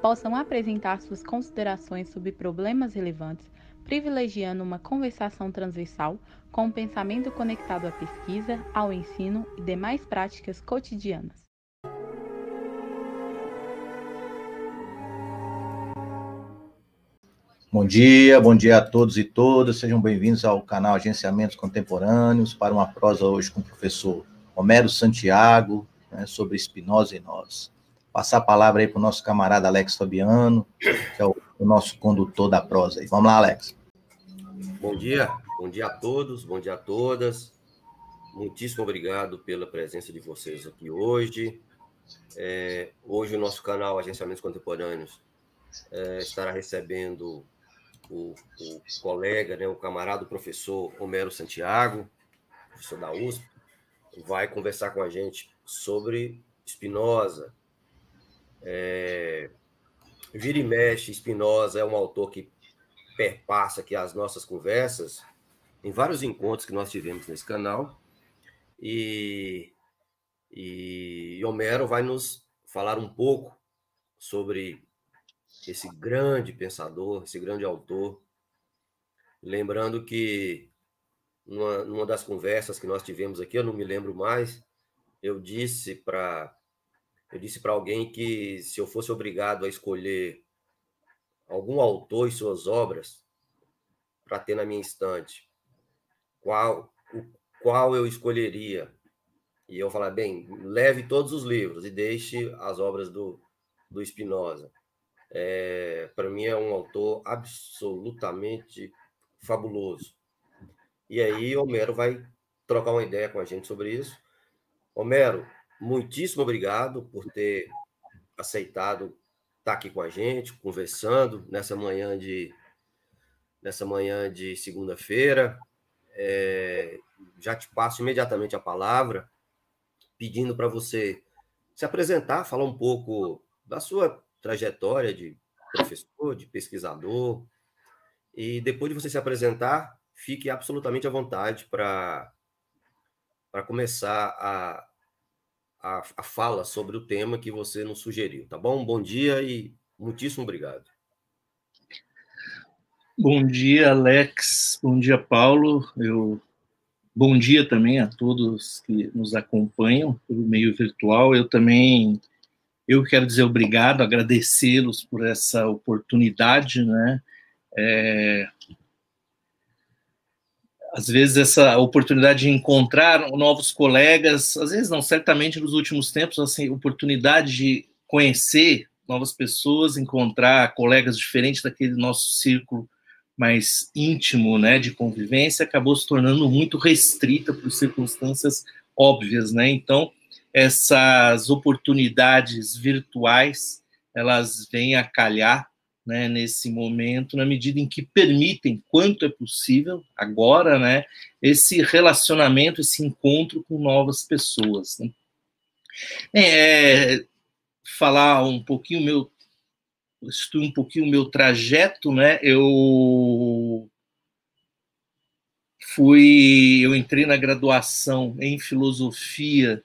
possam apresentar suas considerações sobre problemas relevantes, privilegiando uma conversação transversal com um pensamento conectado à pesquisa, ao ensino e demais práticas cotidianas. Bom dia, bom dia a todos e todas. Sejam bem-vindos ao canal Agenciamentos Contemporâneos para uma prosa hoje com o professor Homero Santiago, né, sobre Spinoza e nós. Passar a palavra aí para o nosso camarada Alex Fabiano, que é o, o, nosso condutor da prosa. Aí. Vamos lá, Alex. Bom dia, bom dia a todos, bom dia a todas. Muitíssimo obrigado pela presença de vocês aqui hoje. É, hoje o nosso canal Agenciamentos Contemporâneos é, estará recebendo o, o colega, né, o camarada, o professor Homero Santiago, professor da USP, vai conversar com a gente sobre Spinoza. É, vira e mexe, Spinoza é um autor que perpassa aqui as nossas conversas em vários encontros que nós tivemos nesse canal. E, e Homero vai nos falar um pouco sobre esse grande pensador, esse grande autor. Lembrando que numa, numa das conversas que nós tivemos aqui, eu não me lembro mais, eu disse para eu disse para alguém que se eu fosse obrigado a escolher algum autor e suas obras para ter na minha estante, qual o, qual eu escolheria? E eu falar, bem, leve todos os livros e deixe as obras do, do Spinoza. É, para mim é um autor absolutamente fabuloso. E aí Homero vai trocar uma ideia com a gente sobre isso. Homero, muitíssimo obrigado por ter aceitado estar aqui com a gente, conversando nessa manhã de nessa manhã de segunda-feira. É, já te passo imediatamente a palavra, pedindo para você se apresentar, falar um pouco da sua trajetória de professor, de pesquisador. E depois de você se apresentar, fique absolutamente à vontade para começar a, a, a fala sobre o tema que você nos sugeriu, tá bom? Bom dia e muitíssimo obrigado. Bom dia, Alex. Bom dia, Paulo. Eu Bom dia também a todos que nos acompanham pelo meio virtual. Eu também eu quero dizer obrigado, agradecê-los por essa oportunidade, né? É, às vezes essa oportunidade de encontrar novos colegas, às vezes não, certamente nos últimos tempos, assim, oportunidade de conhecer novas pessoas, encontrar colegas diferentes daquele nosso círculo mais íntimo, né, de convivência, acabou se tornando muito restrita por circunstâncias óbvias, né? Então, essas oportunidades virtuais elas vêm a calhar né, nesse momento, na medida em que permitem, quanto é possível, agora, né, esse relacionamento, esse encontro com novas pessoas. Né? É, falar um pouquinho meu um pouquinho o meu trajeto, né? Eu fui, eu entrei na graduação em filosofia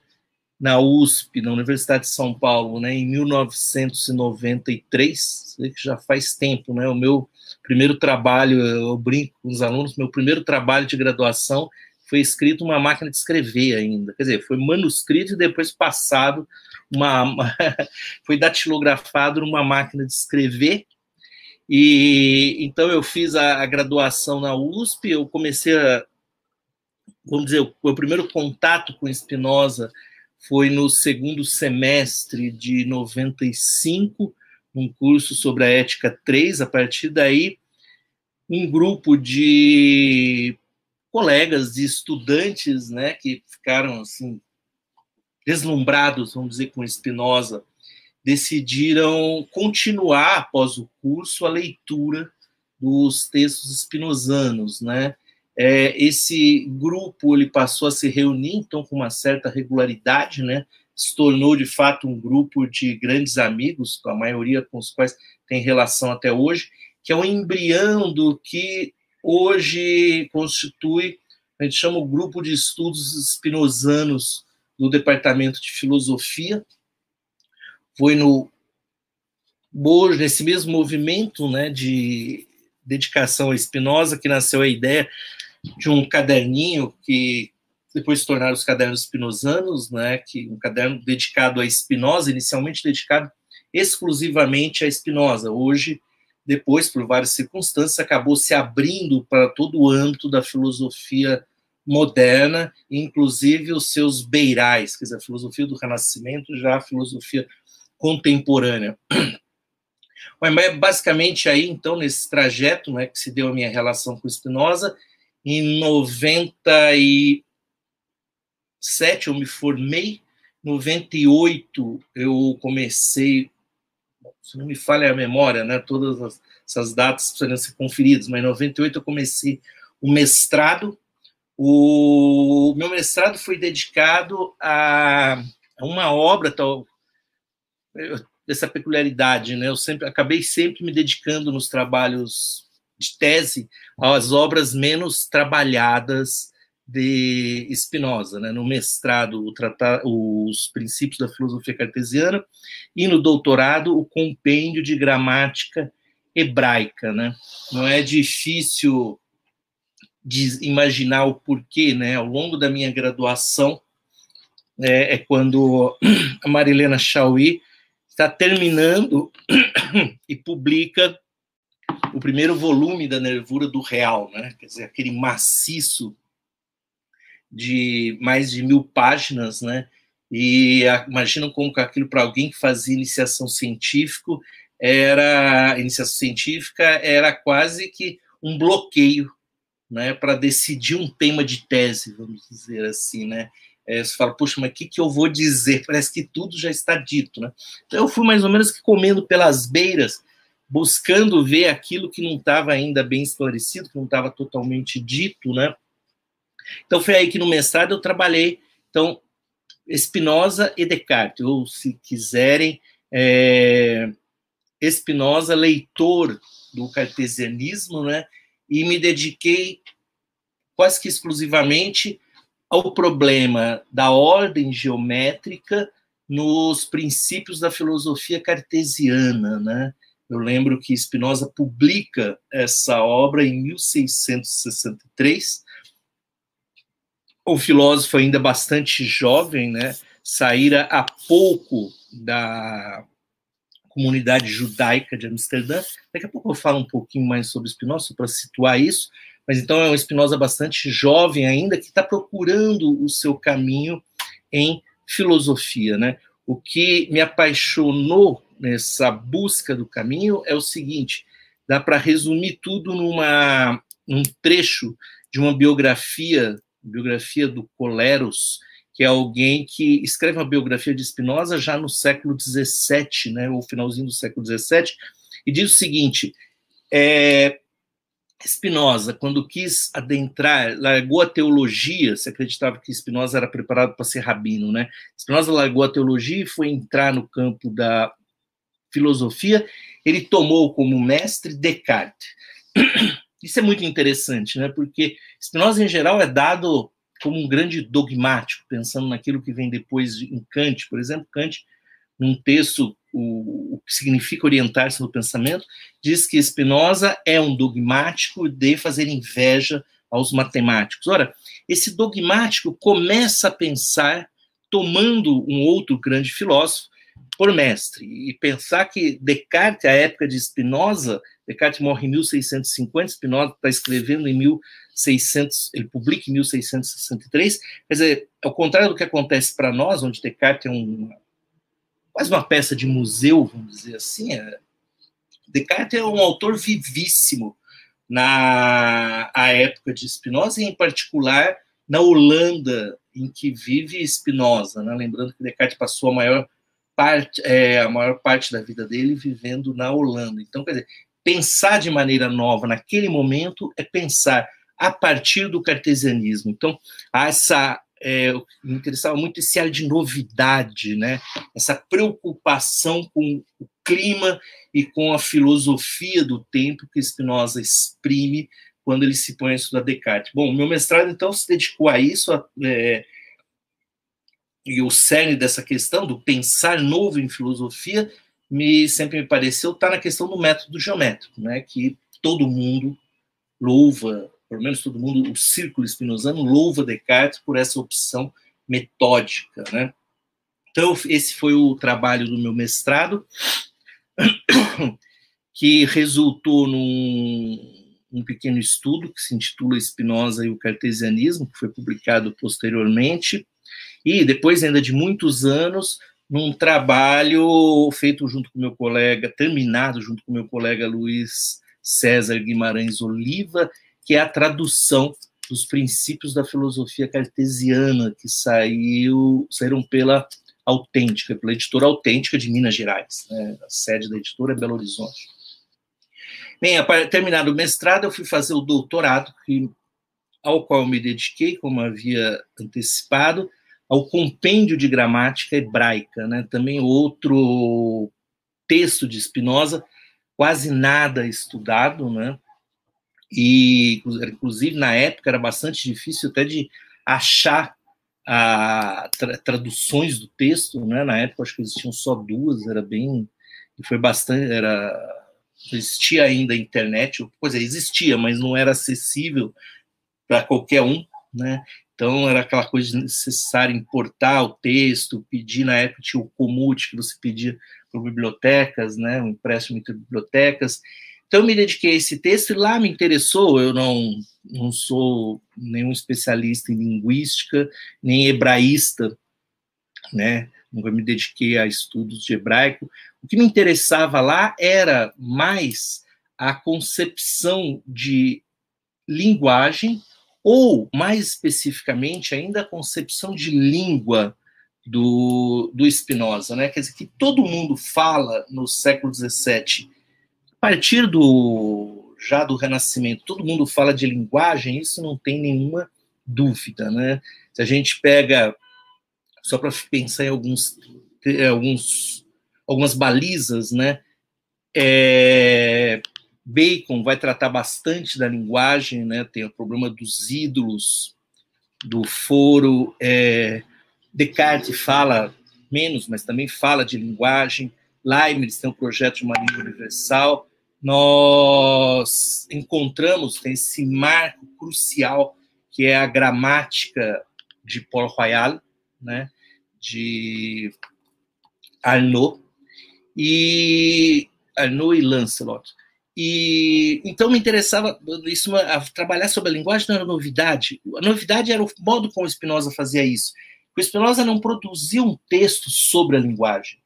na USP, na Universidade de São Paulo, né, em 1993, que já faz tempo, né, o meu primeiro trabalho, eu brinco com os alunos, meu primeiro trabalho de graduação foi escrito uma máquina de escrever ainda, quer dizer, foi manuscrito e depois passado, uma, uma foi datilografado numa máquina de escrever, e então eu fiz a, a graduação na USP, eu comecei a, vamos dizer, o meu primeiro contato com Spinoza foi no segundo semestre de 95, um curso sobre a ética 3. A partir daí, um grupo de colegas, de estudantes, né, que ficaram assim deslumbrados, vamos dizer, com Spinoza, decidiram continuar após o curso a leitura dos textos espinosanos, né? É, esse grupo ele passou a se reunir então com uma certa regularidade, né? Se tornou de fato um grupo de grandes amigos, a maioria com os quais tem relação até hoje, que é o embrião do que hoje constitui, a gente chama o grupo de estudos espinosanos do Departamento de Filosofia. Foi no hoje nesse mesmo movimento, né, de dedicação a Spinoza que nasceu a ideia de um caderninho que depois se tornaram os cadernos spinozanos, né, que um caderno dedicado a Spinoza, inicialmente dedicado exclusivamente a Spinoza. Hoje, depois, por várias circunstâncias, acabou se abrindo para todo o âmbito da filosofia moderna, inclusive os seus beirais, quer dizer, a filosofia do Renascimento, já a filosofia contemporânea. Mas basicamente aí, então, nesse trajeto né, que se deu a minha relação com Spinoza, em 97 eu me formei, 98 eu comecei, se não me falha a memória, né, todas as, essas datas precisam ser conferidas, mas em 98 eu comecei o mestrado. O meu mestrado foi dedicado a uma obra, tal, dessa peculiaridade, né? Eu sempre acabei sempre me dedicando nos trabalhos de tese às obras menos trabalhadas de Spinoza, né? no mestrado o tratar, os princípios da filosofia cartesiana e no doutorado o compêndio de gramática hebraica, né? Não é difícil imaginar o porquê, né? Ao longo da minha graduação é, é quando a Marilena Chauí está terminando e publica o primeiro volume da Nervura do Real, né? quer dizer, aquele maciço de mais de mil páginas, né? E imaginam como que aquilo para alguém que fazia iniciação científica era iniciação científica era quase que um bloqueio, né, para decidir um tema de tese, vamos dizer assim, né? É, você fala, puxa, mas o que, que eu vou dizer? Parece que tudo já está dito, né? Então eu fui mais ou menos que comendo pelas beiras buscando ver aquilo que não estava ainda bem esclarecido, que não estava totalmente dito, né? Então foi aí que no mestrado eu trabalhei, então, Spinoza e Descartes, ou se quiserem, é, Spinoza, leitor do cartesianismo, né? E me dediquei quase que exclusivamente ao problema da ordem geométrica nos princípios da filosofia cartesiana, né? Eu lembro que Spinoza publica essa obra em 1663. O filósofo ainda bastante jovem, né? Saíra há pouco da comunidade judaica de Amsterdã. Daqui a pouco eu falo um pouquinho mais sobre Spinoza para situar isso. Mas então é um Spinoza bastante jovem ainda que está procurando o seu caminho em filosofia, né? O que me apaixonou nessa busca do caminho é o seguinte: dá para resumir tudo numa num trecho de uma biografia, biografia do Coleros, que é alguém que escreve uma biografia de Spinoza já no século XVII, né, ou finalzinho do século XVII, e diz o seguinte: é, Spinoza, quando quis adentrar, largou a teologia, se acreditava que Spinoza era preparado para ser rabino, né? Spinoza largou a teologia e foi entrar no campo da filosofia, ele tomou como mestre Descartes. Isso é muito interessante, né? Porque Spinoza, em geral, é dado como um grande dogmático, pensando naquilo que vem depois em Kant, por exemplo, Kant, num texto, o, o que significa orientar-se no pensamento, diz que Spinoza é um dogmático de fazer inveja aos matemáticos. Ora, esse dogmático começa a pensar, tomando um outro grande filósofo, por mestre. E pensar que Descartes, a época de Spinoza, Descartes morre em 1650, Spinoza está escrevendo em 1600, ele publica em 1663, quer dizer, ao contrário do que acontece para nós, onde Descartes é um, quase uma peça de museu, vamos dizer assim, é, Descartes é um autor vivíssimo na a época de Spinoza, e em particular na Holanda, em que vive Spinoza, né? lembrando que Descartes passou a maior parte, é, a maior parte da vida dele vivendo na Holanda. Então, quer dizer, pensar de maneira nova naquele momento é pensar a partir do cartesianismo. Então, essa é, me interessava muito esse ar de novidade, né? Essa preocupação com o clima e com a filosofia do tempo que Spinoza exprime quando ele se põe a estudar Descartes. Bom, meu mestrado então se dedicou a isso, a, é, e o cerne dessa questão do pensar novo em filosofia me sempre me pareceu estar na questão do método geométrico, né? Que todo mundo louva pelo menos todo mundo, o círculo espinosano louva Descartes por essa opção metódica, né? Então, esse foi o trabalho do meu mestrado, que resultou num um pequeno estudo que se intitula Spinoza e o Cartesianismo, que foi publicado posteriormente, e depois, ainda de muitos anos, num trabalho feito junto com meu colega, terminado junto com meu colega Luiz César Guimarães Oliva, que é a tradução dos princípios da filosofia cartesiana que saiu, saíram pela Autêntica, pela editora Autêntica de Minas Gerais. Né? A sede da editora é Belo Horizonte. Bem, terminado o mestrado, eu fui fazer o doutorado, que, ao qual me dediquei, como havia antecipado, ao compêndio de gramática hebraica, né? também outro texto de Spinoza, quase nada estudado, né? e inclusive na época era bastante difícil até de achar a, tra, traduções do texto, né? Na época acho que existiam só duas, era bem foi bastante era existia ainda a internet, pois é, existia, mas não era acessível para qualquer um, né? Então era aquela coisa de necessário importar o texto, pedir na época tinha o Comute que você pedia para bibliotecas, né? Um empréstimo entre bibliotecas. Então, eu me dediquei a esse texto e lá me interessou. Eu não, não sou nenhum especialista em linguística, nem hebraísta, né? Nunca me dediquei a estudos de hebraico. O que me interessava lá era mais a concepção de linguagem, ou, mais especificamente, ainda a concepção de língua do, do Spinoza, né? Quer dizer, que todo mundo fala no século XVII a partir do já do Renascimento, todo mundo fala de linguagem, isso não tem nenhuma dúvida, né? Se a gente pega só para pensar em alguns, alguns algumas balizas, né? É, Bacon vai tratar bastante da linguagem, né? Tem o problema dos ídolos, do foro. É, Descartes fala menos, mas também fala de linguagem. Leibniz tem um projeto de uma língua universal, nós encontramos esse marco crucial que é a gramática de Paul Royal, né, de Arnaud e Arnaud e Lancelot. E então me interessava isso trabalhar sobre a linguagem não era novidade. A novidade era o modo como Spinoza fazia isso. O Spinoza não produzia um texto sobre a linguagem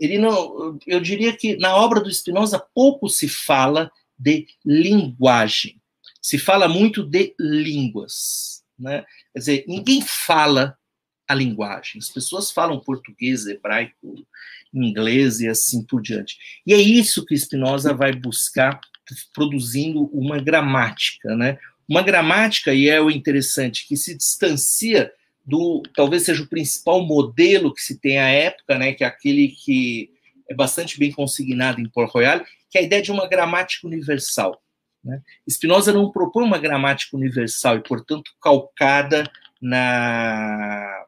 ele não, eu diria que na obra do Spinoza pouco se fala de linguagem, se fala muito de línguas, né? Quer dizer, ninguém fala a linguagem. As pessoas falam português, hebraico, inglês e assim por diante. E é isso que Spinoza vai buscar produzindo uma gramática, né? Uma gramática, e é o interessante, que se distancia do talvez seja o principal modelo que se tem à época, né, que é aquele que é bastante bem consignado em Port Royal, que é a ideia de uma gramática universal. Né? Spinoza não propõe uma gramática universal e, portanto, calcada na,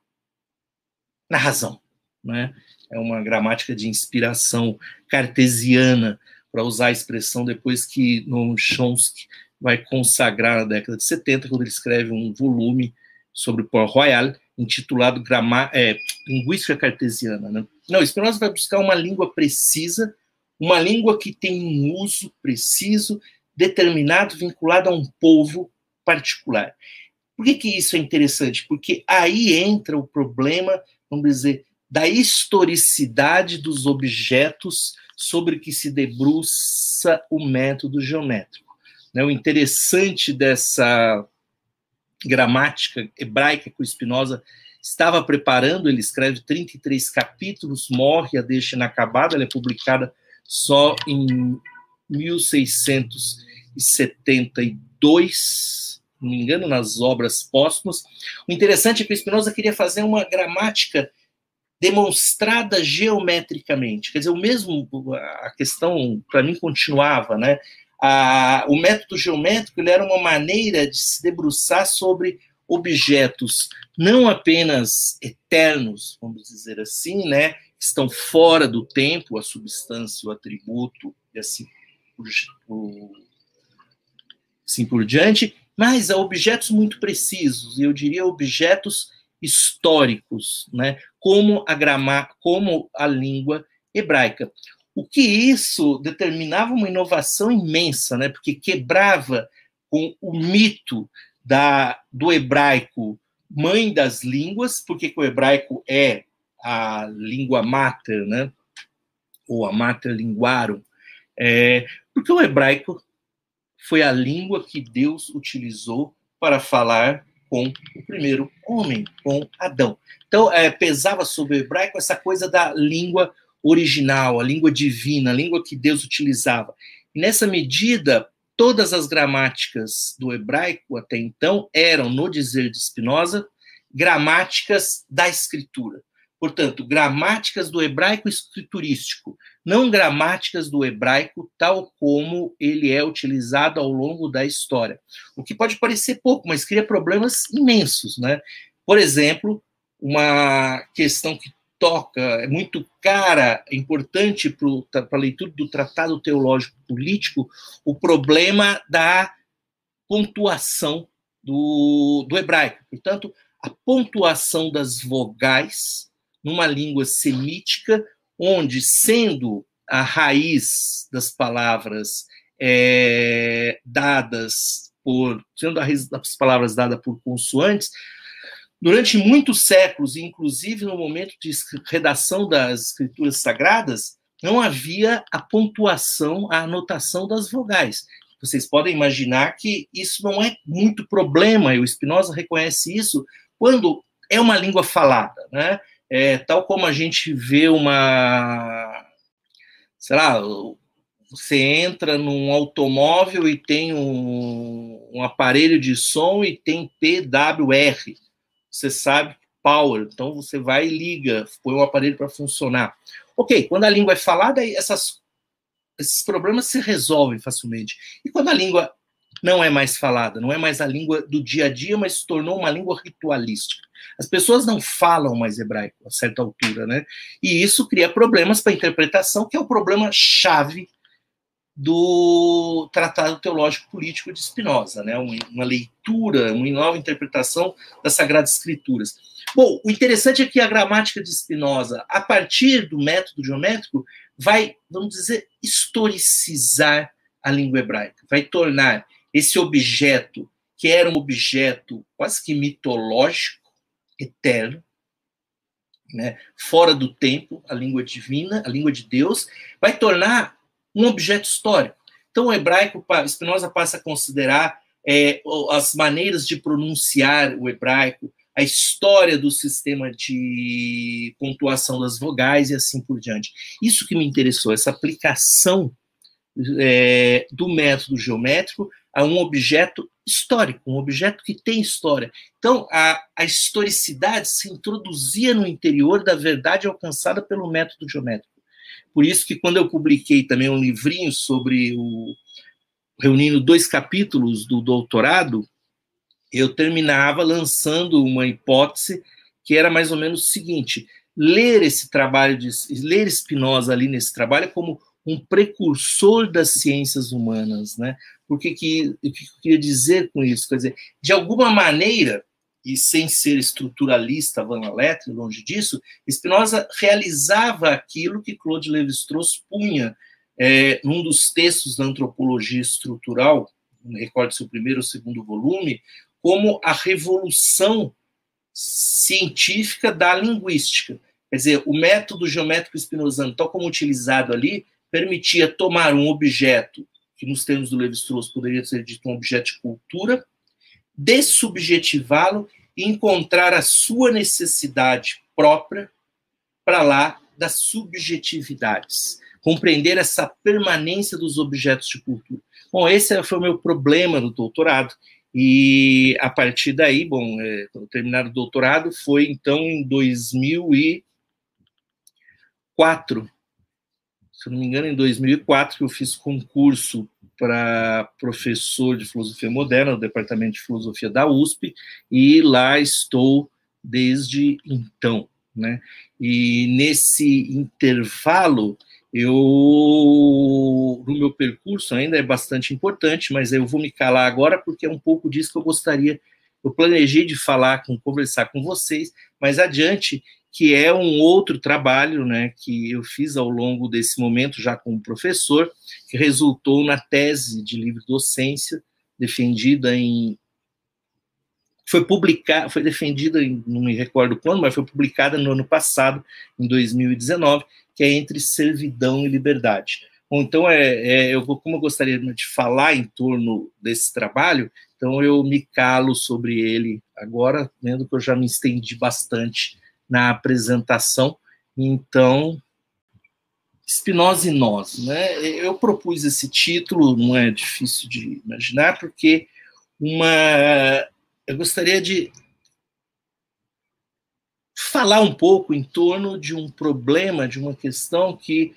na razão. Né? É uma gramática de inspiração cartesiana, para usar a expressão depois que Noam Chomsky vai consagrar na década de 70, quando ele escreve um volume sobre Port Royal, intitulado Grama é, Linguística Cartesiana. Né? Não, Spinoza vai buscar uma língua precisa, uma língua que tem um uso preciso, determinado, vinculado a um povo particular. Por que, que isso é interessante? Porque aí entra o problema, vamos dizer, da historicidade dos objetos sobre que se debruça o método geométrico. Né? O interessante dessa gramática hebraica que o Spinoza estava preparando, ele escreve 33 capítulos, morre, a deixa inacabada, ela é publicada só em 1672, não me engano, nas obras póstumas. O interessante é que o Spinoza queria fazer uma gramática demonstrada geometricamente. Quer dizer, o mesmo, a questão para mim continuava, né? O método geométrico era uma maneira de se debruçar sobre objetos não apenas eternos, vamos dizer assim, né, estão fora do tempo, a substância, o atributo e assim por, por, assim por diante, mas a objetos muito precisos, eu diria objetos históricos, né, como a grama, como a língua hebraica. O que isso determinava uma inovação imensa, né, porque quebrava com o mito da, do hebraico mãe das línguas, porque o hebraico é a língua mater, né? ou a mater linguarum, é, porque o hebraico foi a língua que Deus utilizou para falar com o primeiro homem, com Adão. Então, é, pesava sobre o hebraico essa coisa da língua original, a língua divina, a língua que Deus utilizava. Nessa medida, todas as gramáticas do hebraico até então eram, no dizer de Spinoza, gramáticas da escritura. Portanto, gramáticas do hebraico escriturístico, não gramáticas do hebraico tal como ele é utilizado ao longo da história. O que pode parecer pouco, mas cria problemas imensos, né? Por exemplo, uma questão que toca, é muito cara, é importante para a leitura do Tratado Teológico Político, o problema da pontuação do, do hebraico. Portanto, a pontuação das vogais numa língua semítica, onde, sendo a raiz das palavras é, dadas por, sendo a raiz das palavras dadas por consoantes, Durante muitos séculos, inclusive no momento de redação das escrituras sagradas, não havia a pontuação, a anotação das vogais. Vocês podem imaginar que isso não é muito problema, e o Spinoza reconhece isso quando é uma língua falada, né? É, tal como a gente vê uma, sei lá, você entra num automóvel e tem um, um aparelho de som e tem PWR você sabe power, então você vai e liga, põe o aparelho para funcionar. Ok, quando a língua é falada, essas, esses problemas se resolvem facilmente. E quando a língua não é mais falada, não é mais a língua do dia a dia, mas se tornou uma língua ritualística. As pessoas não falam mais hebraico a certa altura, né? E isso cria problemas para a interpretação, que é o problema chave do Tratado Teológico Político de Spinoza, né? uma leitura, uma nova interpretação das Sagradas Escrituras. Bom, o interessante é que a gramática de Spinoza, a partir do método geométrico, vai, vamos dizer, historicizar a língua hebraica, vai tornar esse objeto, que era um objeto quase que mitológico, eterno, né, fora do tempo, a língua divina, a língua de Deus, vai tornar um objeto histórico. Então, o hebraico, Spinoza passa a considerar é, as maneiras de pronunciar o hebraico, a história do sistema de pontuação das vogais e assim por diante. Isso que me interessou, essa aplicação é, do método geométrico a um objeto histórico, um objeto que tem história. Então, a, a historicidade se introduzia no interior da verdade alcançada pelo método geométrico. Por isso que quando eu publiquei também um livrinho sobre o reunindo dois capítulos do doutorado, eu terminava lançando uma hipótese que era mais ou menos o seguinte: ler esse trabalho de ler Spinoza ali nesse trabalho é como um precursor das ciências humanas, né? Porque que, o que eu queria dizer com isso? Quer dizer, de alguma maneira, e sem ser estruturalista, Van Letter, longe disso, Spinoza realizava aquilo que Claude Lévi-Strauss punha é, num dos textos da antropologia estrutural, não recordo se o primeiro ou segundo volume, como a revolução científica da linguística. Quer dizer, o método geométrico spinozano, tal como utilizado ali, permitia tomar um objeto, que nos termos do Lévi-Strauss poderia ser dito um objeto de cultura, dessubjetivá-lo e encontrar a sua necessidade própria para lá das subjetividades. compreender essa permanência dos objetos de cultura. Bom, esse foi o meu problema no doutorado. E a partir daí, bom, é, quando terminar o doutorado, foi então em 2004, se não me engano, em 2004, que eu fiz concurso para professor de filosofia moderna no departamento de filosofia da USP, e lá estou desde então. Né? E nesse intervalo, eu, no meu percurso, ainda é bastante importante, mas eu vou me calar agora porque é um pouco disso que eu gostaria, eu planejei de falar, com, conversar com vocês, mais adiante, que é um outro trabalho, né, que eu fiz ao longo desse momento já como professor, que resultou na tese de livre docência defendida em foi publicada, foi defendida, não me recordo quando, mas foi publicada no ano passado, em 2019, que é entre servidão e liberdade. Bom, então, é, é, eu vou, como eu gostaria de falar em torno desse trabalho, então eu me calo sobre ele agora, vendo que eu já me estendi bastante na apresentação. Então, Spinoza e nós, né? Eu propus esse título, não é difícil de imaginar, porque uma eu gostaria de falar um pouco em torno de um problema, de uma questão que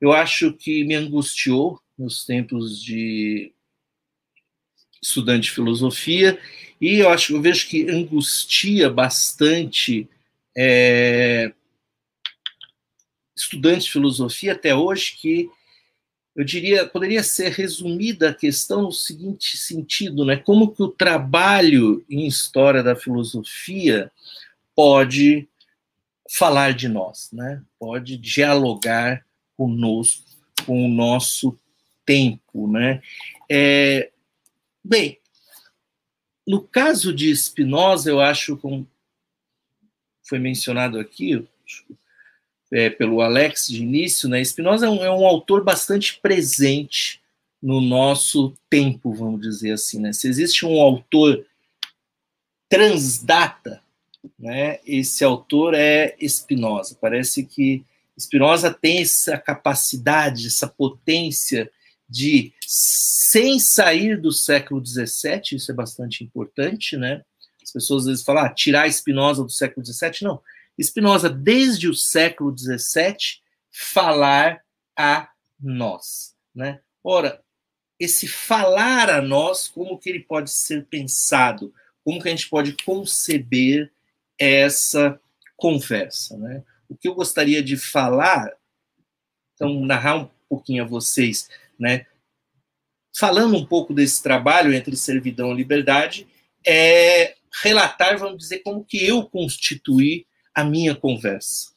eu acho que me angustiou nos tempos de estudante de filosofia e eu acho eu vejo que angustia bastante é, estudantes de filosofia até hoje que eu diria, poderia ser resumida a questão no seguinte sentido, né? Como que o trabalho em história da filosofia pode falar de nós, né? Pode dialogar conosco, com o nosso tempo, né? É, bem, no caso de Spinoza, eu acho, foi mencionado aqui, é, pelo Alex de início, né? Spinoza é um, é um, autor bastante presente no nosso tempo, vamos dizer assim, né? Se existe um autor transdata, né? Esse autor é Spinoza. Parece que Spinoza tem essa capacidade, essa potência de, sem sair do século XVII, isso é bastante importante, né? As pessoas às vezes falam, ah, tirar Spinoza do século XVII, não Spinoza, desde o século XVII, falar a nós. Né? Ora, esse falar a nós, como que ele pode ser pensado? Como que a gente pode conceber essa conversa? Né? O que eu gostaria de falar, então, narrar um pouquinho a vocês, né? falando um pouco desse trabalho entre servidão e liberdade, é relatar, vamos dizer, como que eu constituí a minha conversa.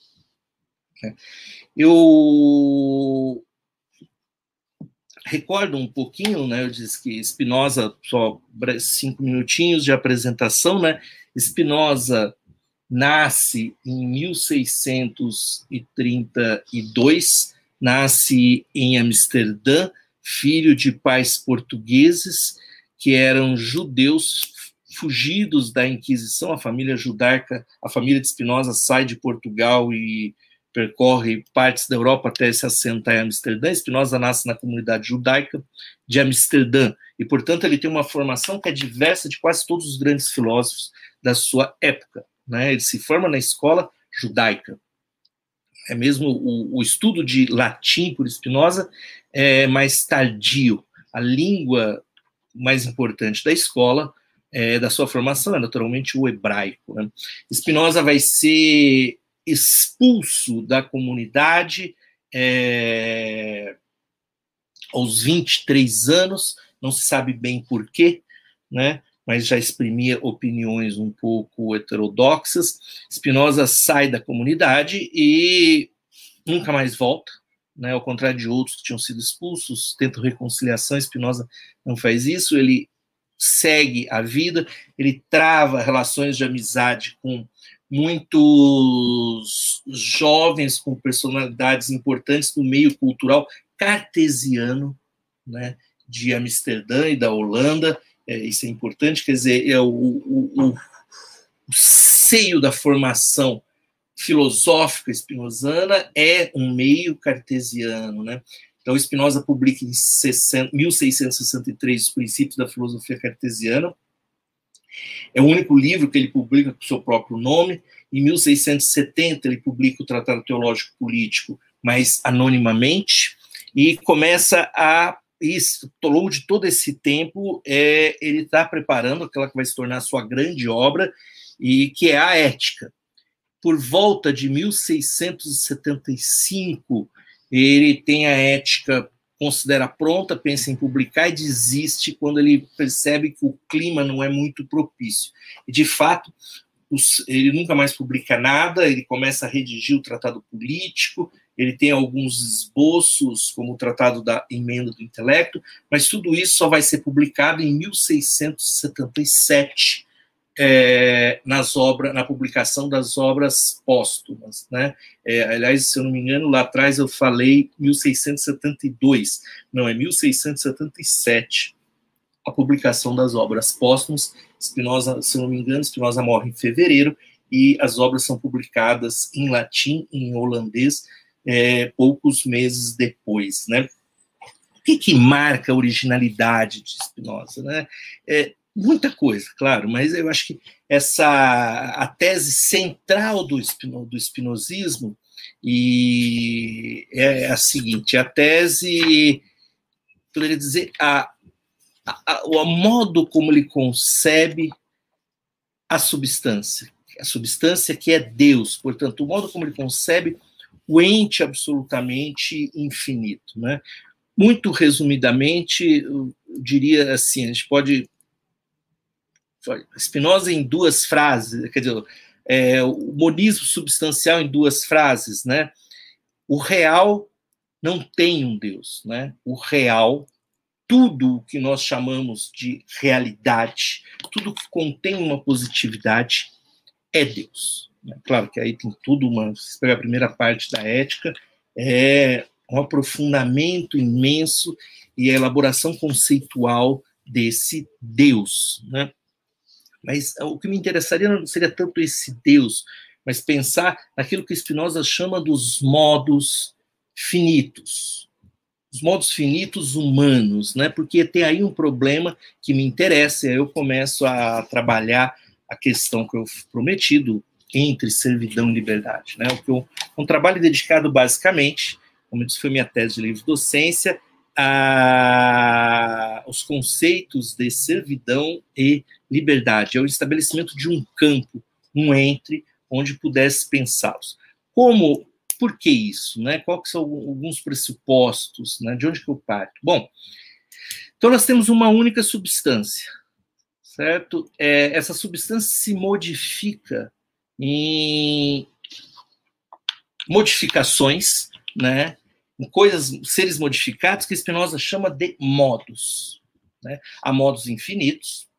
Eu recordo um pouquinho, né? Eu disse que Spinoza, só cinco minutinhos de apresentação, né? Spinoza nasce em 1632, nasce em Amsterdã, filho de pais portugueses que eram judeus fugidos da Inquisição, a família judaica, a família de Spinoza sai de Portugal e percorre partes da Europa até se assentar em Amsterdã. Spinoza nasce na comunidade judaica de Amsterdã e, portanto, ele tem uma formação que é diversa de quase todos os grandes filósofos da sua época. Né? Ele se forma na escola judaica. É mesmo o, o estudo de latim por Spinoza é mais tardio. A língua mais importante da escola é, da sua formação é naturalmente o hebraico. Né? Spinoza vai ser expulso da comunidade é, aos 23 anos, não se sabe bem porquê, né? mas já exprimia opiniões um pouco heterodoxas. Spinoza sai da comunidade e nunca mais volta, né? ao contrário de outros que tinham sido expulsos, tenta reconciliação, Spinoza não faz isso, ele segue a vida, ele trava relações de amizade com muitos jovens com personalidades importantes do meio cultural cartesiano, né, de Amsterdã e da Holanda. É, isso é importante, quer dizer, é o, o, o, o seio da formação filosófica spinozana é um meio cartesiano, né? Então, Spinoza publica em 1663 os princípios da filosofia cartesiana. É o único livro que ele publica com seu próprio nome. Em 1670, ele publica o Tratado Teológico Político, mas anonimamente, e começa a. Isso, ao longo de todo esse tempo, é, ele está preparando aquela que vai se tornar a sua grande obra, e que é a ética. Por volta de 1675, ele tem a ética considera pronta, pensa em publicar e desiste quando ele percebe que o clima não é muito propício. E, de fato, os, ele nunca mais publica nada, ele começa a redigir o tratado político, ele tem alguns esboços, como o Tratado da Emenda do Intelecto, mas tudo isso só vai ser publicado em 1677, é, nas obras, na publicação das obras póstumas, né? É, aliás, se eu não me engano, lá atrás eu falei 1672, não é 1677, a publicação das obras póstumas. Spinoza, se eu não me engano, Spinoza morre em fevereiro e as obras são publicadas em latim em holandês é, poucos meses depois, né? O que, que marca a originalidade de Spinoza, né? É, muita coisa, claro, mas eu acho que essa a tese central do, espino, do espinosismo e é a seguinte, a tese poderia dizer a, a, o modo como ele concebe a substância, a substância que é Deus, portanto, o modo como ele concebe o ente absolutamente infinito, né? Muito resumidamente, eu diria assim, a gente pode Spinoza em duas frases, quer dizer, é, o monismo substancial em duas frases, né? O real não tem um Deus, né? O real, tudo o que nós chamamos de realidade, tudo que contém uma positividade é Deus. Né? Claro que aí tem tudo uma, se pegar a primeira parte da ética, é um aprofundamento imenso e a elaboração conceitual desse Deus, né? Mas o que me interessaria não seria tanto esse Deus, mas pensar naquilo que Spinoza chama dos modos finitos, os modos finitos humanos, né? Porque tem aí um problema que me interessa, e aí eu começo a trabalhar a questão que eu prometido entre servidão e liberdade, né? O que eu, um trabalho dedicado basicamente, como disse, foi minha tese de livre docência, a, os conceitos de servidão e liberdade, é o estabelecimento de um campo, um entre, onde pudesse pensá-los. Como, por que isso? Né? Quais são alguns pressupostos? Né? De onde que eu parto? Bom, então nós temos uma única substância, certo? É, essa substância se modifica em modificações, né? coisas, seres modificados que Spinoza chama de modos. Né? Há modos infinitos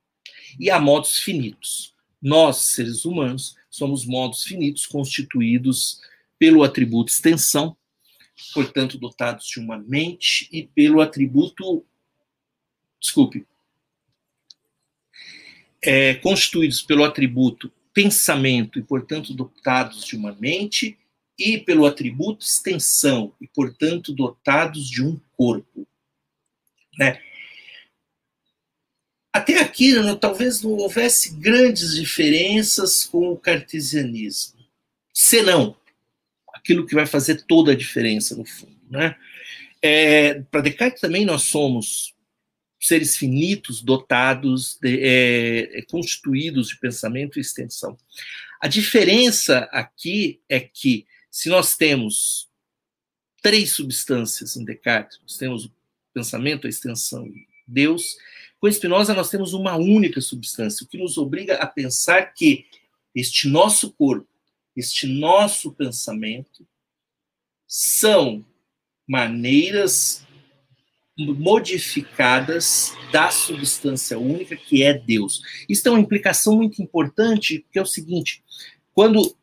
e há modos finitos. Nós, seres humanos, somos modos finitos constituídos pelo atributo extensão, portanto, dotados de uma mente, e pelo atributo. Desculpe. É, constituídos pelo atributo pensamento e, portanto, dotados de uma mente, e pelo atributo extensão, e, portanto, dotados de um corpo. Né? Até aqui, né, talvez não houvesse grandes diferenças com o cartesianismo. Senão, aquilo que vai fazer toda a diferença, no fundo. Né? É, Para Descartes também nós somos seres finitos, dotados, de, é, constituídos de pensamento e extensão. A diferença aqui é que se nós temos três substâncias em Descartes, nós temos o pensamento, a extensão e Deus, com Spinoza nós temos uma única substância, o que nos obriga a pensar que este nosso corpo, este nosso pensamento, são maneiras modificadas da substância única que é Deus. Isso tem uma implicação muito importante, que é o seguinte: quando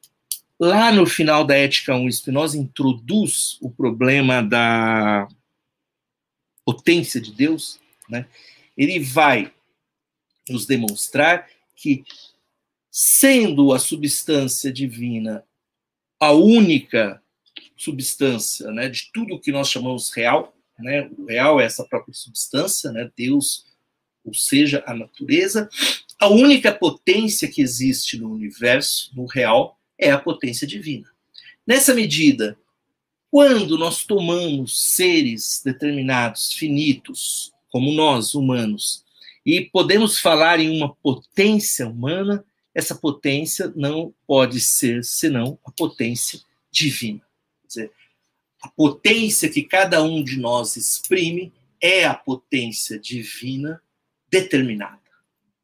Lá no final da Ética 1, Spinoza introduz o problema da potência de Deus, né? Ele vai nos demonstrar que, sendo a substância divina a única substância né, de tudo que nós chamamos real. Né? O real é essa própria substância, né? Deus, ou seja, a natureza. A única potência que existe no universo, no real, é a potência divina. Nessa medida, quando nós tomamos seres determinados, finitos, como nós, humanos, e podemos falar em uma potência humana, essa potência não pode ser senão a potência divina. Quer dizer, a potência que cada um de nós exprime é a potência divina determinada,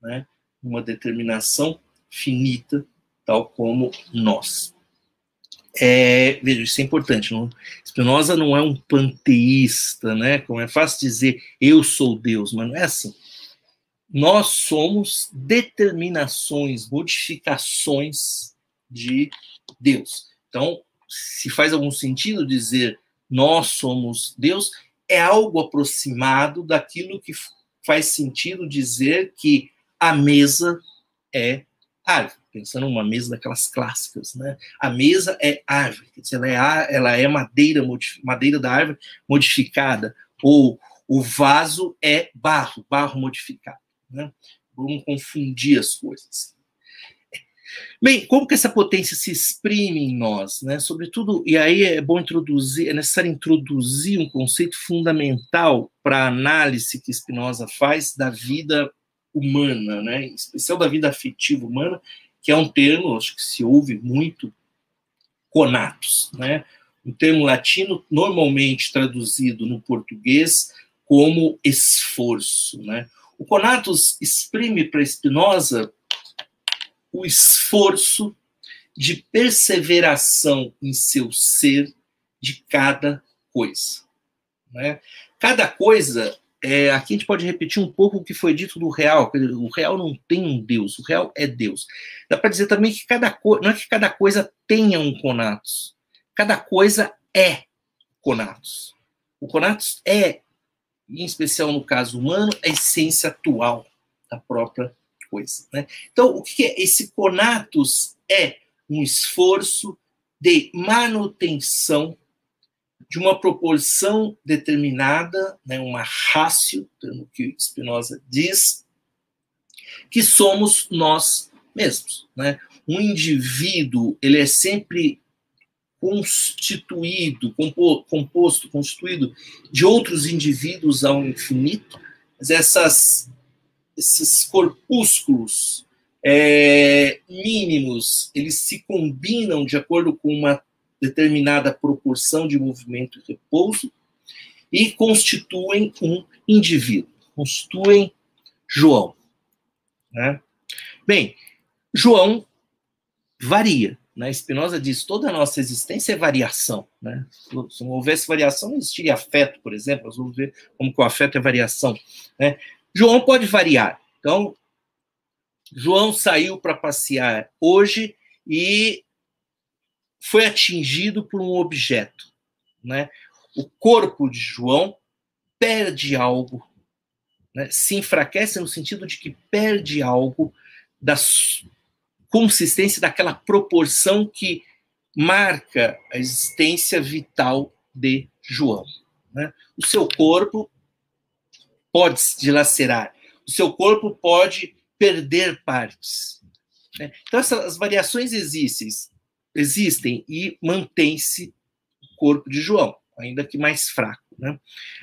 né? uma determinação finita, tal como nós. É, veja, isso é importante. Não? Spinoza não é um panteísta, né? Como é fácil dizer eu sou Deus, mas não é assim. Nós somos determinações, modificações de Deus. Então, se faz algum sentido dizer nós somos Deus, é algo aproximado daquilo que faz sentido dizer que a mesa é árvore. Pensando numa mesa daquelas clássicas, né? A mesa é árvore, ela é, ela é madeira, madeira da árvore modificada, ou o vaso é barro, barro modificado. Né? Vamos confundir as coisas. Bem, como que essa potência se exprime em nós, né? Sobretudo, e aí é bom introduzir, é necessário introduzir um conceito fundamental para a análise que Spinoza faz da vida humana, né? Em especial da vida afetiva humana, que é um termo, acho que se ouve muito, conatos, né? Um termo latino normalmente traduzido no português como esforço, né? O conatos exprime para Spinoza o esforço de perseveração em seu ser de cada coisa. Né? Cada coisa, é, aqui a gente pode repetir um pouco o que foi dito do real. O real não tem um Deus, o real é Deus. Dá para dizer também que cada coisa, não é que cada coisa tenha um conatos, cada coisa é conatos. O conatos é, em especial no caso humano, a essência atual da própria coisa. Né? Então, o que é esse conatus? É um esforço de manutenção de uma proporção determinada, né, uma rácio, no que Spinoza diz, que somos nós mesmos. Né? Um indivíduo, ele é sempre constituído, composto, constituído de outros indivíduos ao infinito, mas essas esses corpúsculos é, mínimos, eles se combinam de acordo com uma determinada proporção de movimento e repouso e constituem um indivíduo, constituem João. Né? Bem, João varia. Né? Spinoza diz toda a nossa existência é variação. Né? Se não houvesse variação, não existiria afeto, por exemplo. Nós vamos ver como que o afeto é variação. Né? João pode variar. Então, João saiu para passear hoje e foi atingido por um objeto. Né? O corpo de João perde algo, né? se enfraquece no sentido de que perde algo da consistência daquela proporção que marca a existência vital de João. Né? O seu corpo pode se dilacerar, o seu corpo pode perder partes. Né? Então, essas variações existem, existem e mantém-se o corpo de João, ainda que mais fraco. Né?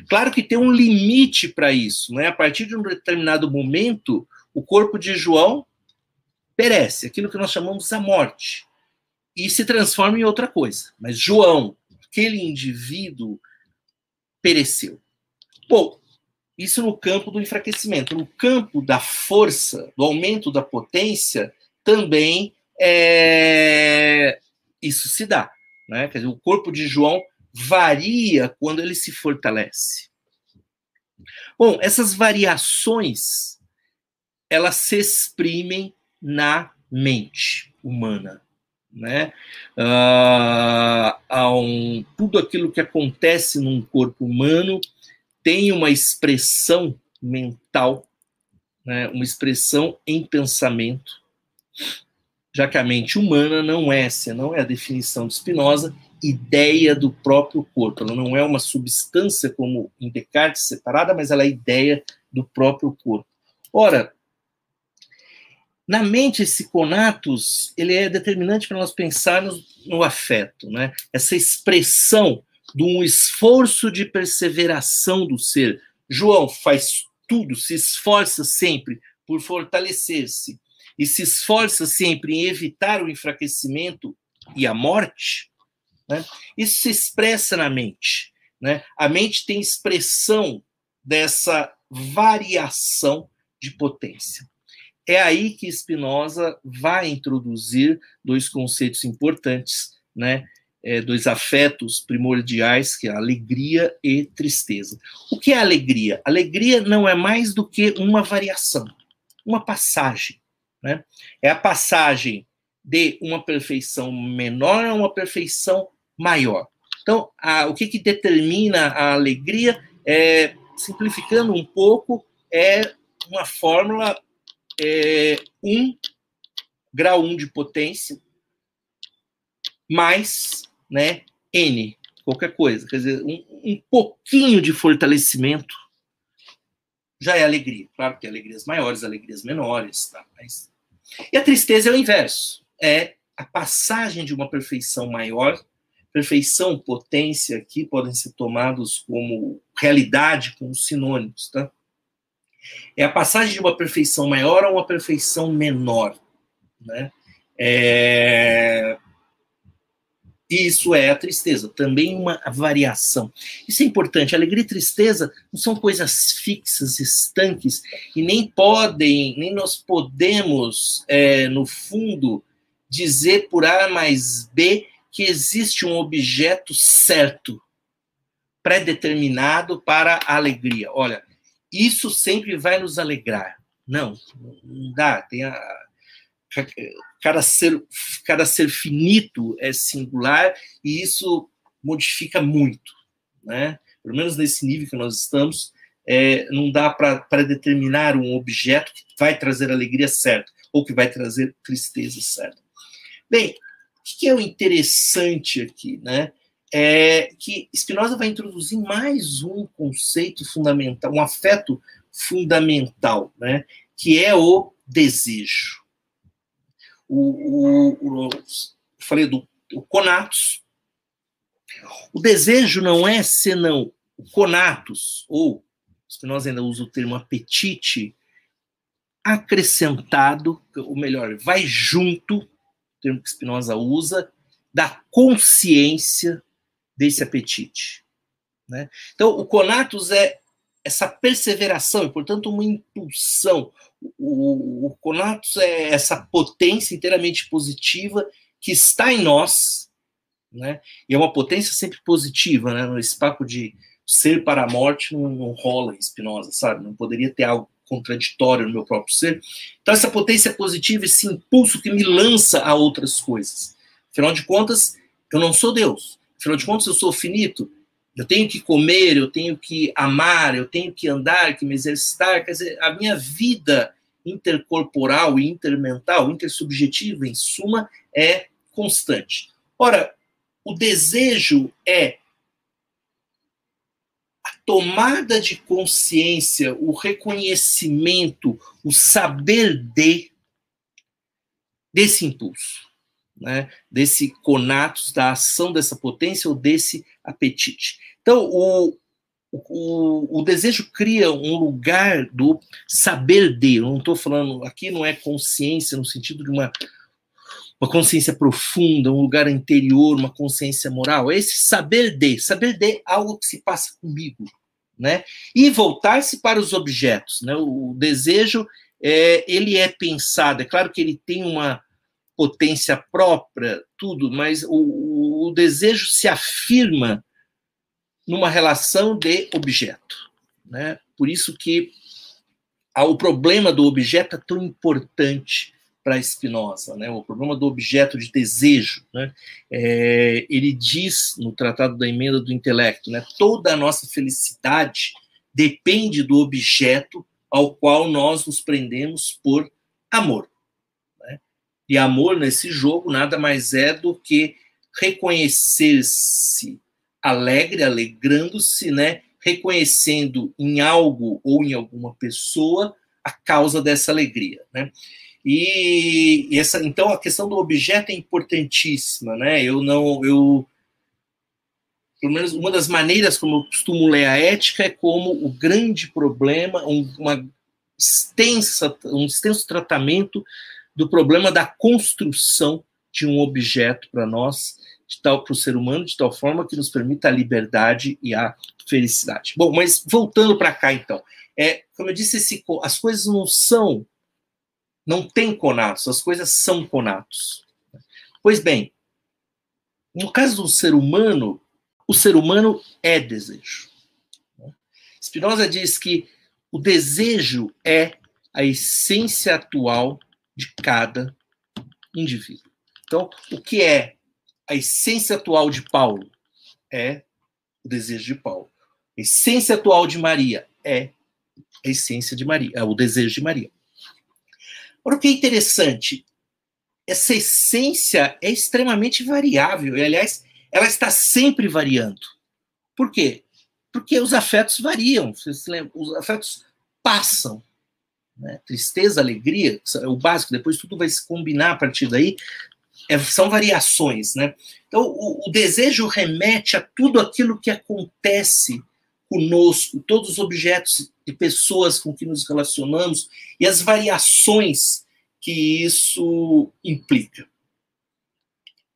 Claro que tem um limite para isso. Né? A partir de um determinado momento, o corpo de João perece, aquilo que nós chamamos a morte, e se transforma em outra coisa. Mas João, aquele indivíduo, pereceu. Bom, isso no campo do enfraquecimento. No campo da força, do aumento da potência, também é... isso se dá. Né? Quer dizer, o corpo de João varia quando ele se fortalece. Bom, essas variações elas se exprimem na mente humana. Né? Ah, um, tudo aquilo que acontece num corpo humano tem uma expressão mental, né, uma expressão em pensamento. Já que a mente humana não é, não é a definição de Spinoza, ideia do próprio corpo. Ela não é uma substância como em Descartes separada, mas ela é ideia do próprio corpo. Ora, na mente esse conatus, ele é determinante para nós pensarmos no afeto, né? Essa expressão de um esforço de perseveração do ser. João faz tudo, se esforça sempre por fortalecer-se e se esforça sempre em evitar o enfraquecimento e a morte, né? isso se expressa na mente. Né? A mente tem expressão dessa variação de potência. É aí que Spinoza vai introduzir dois conceitos importantes, né? É, dois afetos primordiais, que é alegria e tristeza. O que é alegria? Alegria não é mais do que uma variação, uma passagem. Né? É a passagem de uma perfeição menor a uma perfeição maior. Então, a, o que, que determina a alegria, é, simplificando um pouco, é uma fórmula é, 1, grau 1 de potência, mais né, N, qualquer coisa. Quer dizer, um, um pouquinho de fortalecimento já é alegria. Claro que alegrias maiores, alegrias menores, tá? Mas... E a tristeza é o inverso. É a passagem de uma perfeição maior, perfeição, potência aqui podem ser tomados como realidade, como sinônimos, tá? É a passagem de uma perfeição maior a uma perfeição menor, né? É... Isso é a tristeza, também uma variação. Isso é importante. Alegria e tristeza não são coisas fixas, estanques, e nem podem, nem nós podemos, é, no fundo, dizer por A mais B que existe um objeto certo, pré-determinado para a alegria. Olha, isso sempre vai nos alegrar. Não, não dá. Tem a, cada ser, cada ser finito é singular e isso modifica muito, né? Pelo menos nesse nível que nós estamos, é, não dá para determinar um objeto que vai trazer alegria certa ou que vai trazer tristeza certa. Bem, o que é o interessante aqui, né? É que Spinoza vai introduzir mais um conceito fundamental, um afeto fundamental, né? Que é o desejo o, o, o falei do o conatus. O desejo não é senão o conatus, ou nós ainda usa o termo apetite, acrescentado, ou melhor, vai junto, o termo que Spinoza usa, da consciência desse apetite. Né? Então, o conatus é essa perseveração, e, portanto, uma impulsão. O, o conatus é essa potência inteiramente positiva que está em nós, né? e é uma potência sempre positiva, né? esse papo de ser para a morte não, não rola Spinoza, sabe? Não poderia ter algo contraditório no meu próprio ser. Então, essa potência positiva, esse impulso que me lança a outras coisas. Afinal de contas, eu não sou Deus. Afinal de contas, eu sou finito eu tenho que comer, eu tenho que amar, eu tenho que andar, que me exercitar. Quer dizer, a minha vida intercorporal e intermental, intersubjetiva, em suma, é constante. Ora, o desejo é a tomada de consciência, o reconhecimento, o saber de desse impulso né, desse conatus, da ação dessa potência ou desse apetite. Então, o, o, o, desejo cria um lugar do saber de. Eu não estou falando aqui, não é consciência no sentido de uma, uma consciência profunda, um lugar interior, uma consciência moral. É esse saber de, saber de algo que se passa comigo, né? E voltar-se para os objetos, né? O desejo é, ele é pensado. É claro que ele tem uma potência própria, tudo, mas o, o desejo se afirma numa relação de objeto. Né? Por isso que o problema do objeto é tão importante para Spinoza, né? o problema do objeto de desejo. Né? É, ele diz no Tratado da Emenda do Intelecto, né? toda a nossa felicidade depende do objeto ao qual nós nos prendemos por amor. E amor nesse jogo nada mais é do que reconhecer-se alegre, alegrando-se, né? Reconhecendo em algo ou em alguma pessoa a causa dessa alegria, né? E, e essa, então a questão do objeto é importantíssima, né? Eu não, eu pelo menos uma das maneiras como eu costumo ler a ética é como o grande problema, um, uma extensa, um extenso tratamento do problema da construção de um objeto para nós, de tal para o ser humano, de tal forma que nos permita a liberdade e a felicidade. Bom, mas voltando para cá então, é como eu disse, esse, as coisas não são, não tem conatos, as coisas são conatos. Pois bem, no caso do ser humano, o ser humano é desejo. Spinoza diz que o desejo é a essência atual de cada indivíduo. Então, o que é a essência atual de Paulo? É o desejo de Paulo. A essência atual de Maria é a essência de Maria, é o desejo de Maria. Agora, o que é interessante, essa essência é extremamente variável, e, aliás, ela está sempre variando. Por quê? Porque os afetos variam, os afetos passam. Né? Tristeza, alegria, é o básico, depois tudo vai se combinar a partir daí, é, são variações. Né? Então, o, o desejo remete a tudo aquilo que acontece conosco, todos os objetos e pessoas com que nos relacionamos e as variações que isso implica.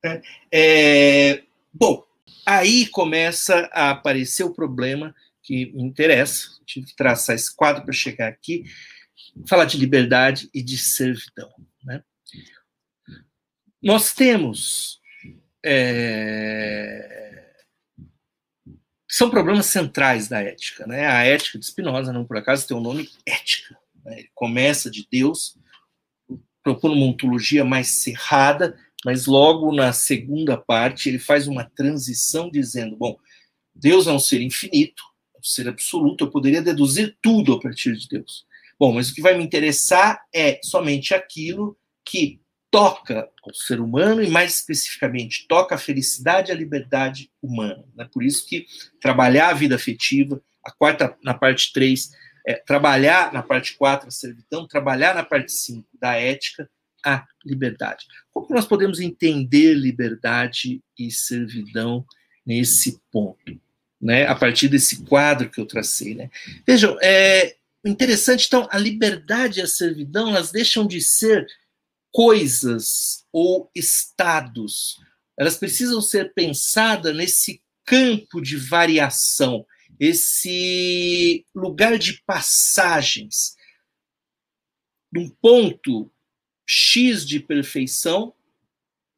É, é bom, aí começa a aparecer o problema que me interessa. Tive que traçar esse quadro para chegar aqui, falar de liberdade e de servidão. Né? Nós temos é, são problemas centrais da ética. Né? A ética de Spinoza, não por acaso, tem o um nome ética. Né? Ele começa de Deus, propõe uma ontologia mais cerrada, mas logo na segunda parte ele faz uma transição dizendo: bom, Deus é um ser infinito, um ser absoluto, eu poderia deduzir tudo a partir de Deus. Bom, mas o que vai me interessar é somente aquilo que toca o ser humano e, mais especificamente, toca a felicidade e a liberdade humana. Né? Por isso que trabalhar a vida afetiva, a quarta, na parte 3, é, trabalhar na parte 4, a servidão, trabalhar na parte 5, da ética, a liberdade. Como nós podemos entender liberdade e servidão nesse ponto? Né? A partir desse quadro que eu tracei. Né? Vejam, é interessante, então, a liberdade e a servidão, elas deixam de ser coisas ou estados. Elas precisam ser pensadas nesse campo de variação, esse lugar de passagens, de um ponto X de perfeição,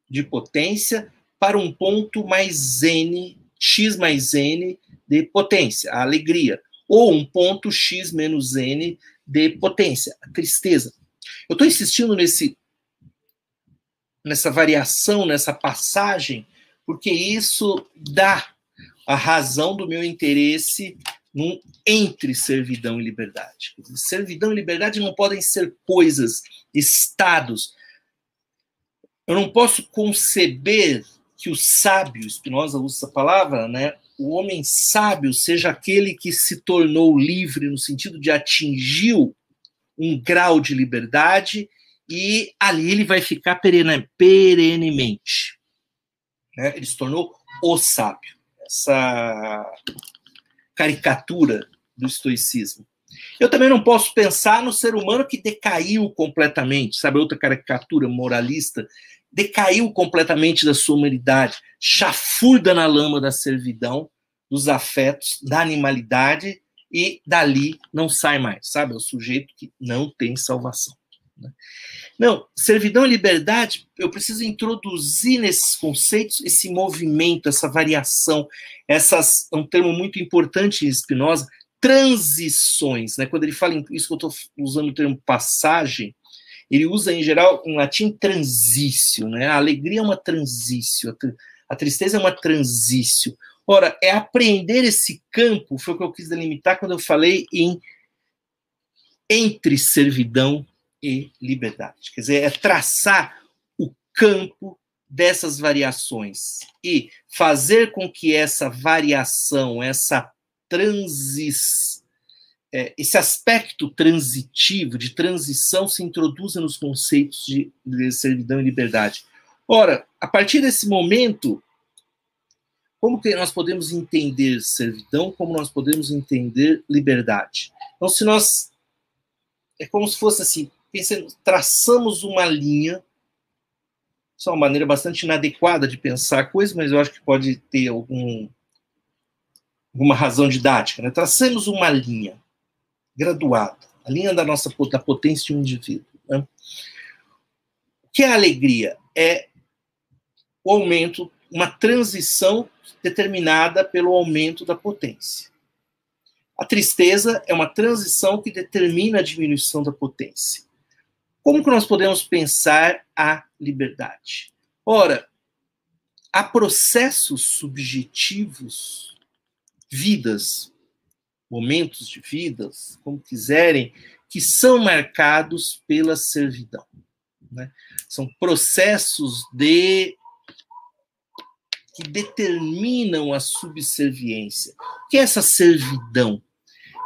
de potência, para um ponto mais N, X mais N de potência, a alegria, ou um ponto X menos N de potência, a tristeza. Eu estou insistindo nesse nessa variação, nessa passagem, porque isso dá a razão do meu interesse num, entre servidão e liberdade. Servidão e liberdade não podem ser coisas, estados. Eu não posso conceber que o sábio, Spinoza usa essa palavra, né? O homem sábio seja aquele que se tornou livre no sentido de atingiu um grau de liberdade e ali ele vai ficar perene, perenemente. Né? Ele se tornou o sábio, essa caricatura do estoicismo. Eu também não posso pensar no ser humano que decaiu completamente, sabe, outra caricatura moralista, decaiu completamente da sua humanidade, chafurda na lama da servidão, dos afetos, da animalidade e dali não sai mais, sabe? É o sujeito que não tem salvação. Né? Não, servidão e liberdade, eu preciso introduzir nesses conceitos esse movimento, essa variação, essas, é um termo muito importante em Spinoza, transições, né? Quando ele fala em, isso que eu estou usando o termo passagem, ele usa em geral em latim transício, né? A alegria é uma transício, a tristeza é uma transício. Ora, é aprender esse campo, foi o que eu quis delimitar quando eu falei em entre servidão e liberdade. Quer dizer, é traçar campo dessas variações e fazer com que essa variação, essa transição, é, esse aspecto transitivo, de transição, se introduza nos conceitos de, de servidão e liberdade. Ora, a partir desse momento, como que nós podemos entender servidão, como nós podemos entender liberdade? Então, se nós. É como se fosse assim: pensando, traçamos uma linha. Isso é uma maneira bastante inadequada de pensar coisas, mas eu acho que pode ter algum, alguma razão didática. Né? Traçamos uma linha graduada, a linha da nossa da potência um indivíduo. Né? O que é alegria? É o aumento, uma transição determinada pelo aumento da potência. A tristeza é uma transição que determina a diminuição da potência. Como que nós podemos pensar a liberdade? Ora, há processos subjetivos, vidas, momentos de vidas, como quiserem, que são marcados pela servidão. Né? São processos de que determinam a subserviência. O que é essa servidão?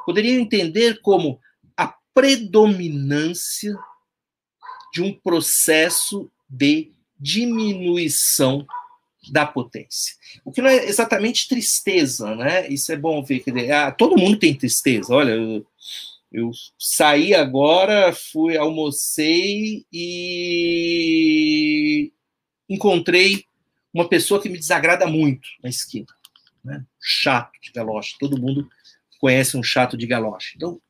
Poderia entender como a predominância de um processo de diminuição da potência. O que não é exatamente tristeza, né? Isso é bom ver. Que, ah, todo mundo tem tristeza. Olha, eu, eu saí agora, fui, almocei e encontrei uma pessoa que me desagrada muito na esquina. Né? Chato de galocha. Todo mundo conhece um chato de galocha. Então,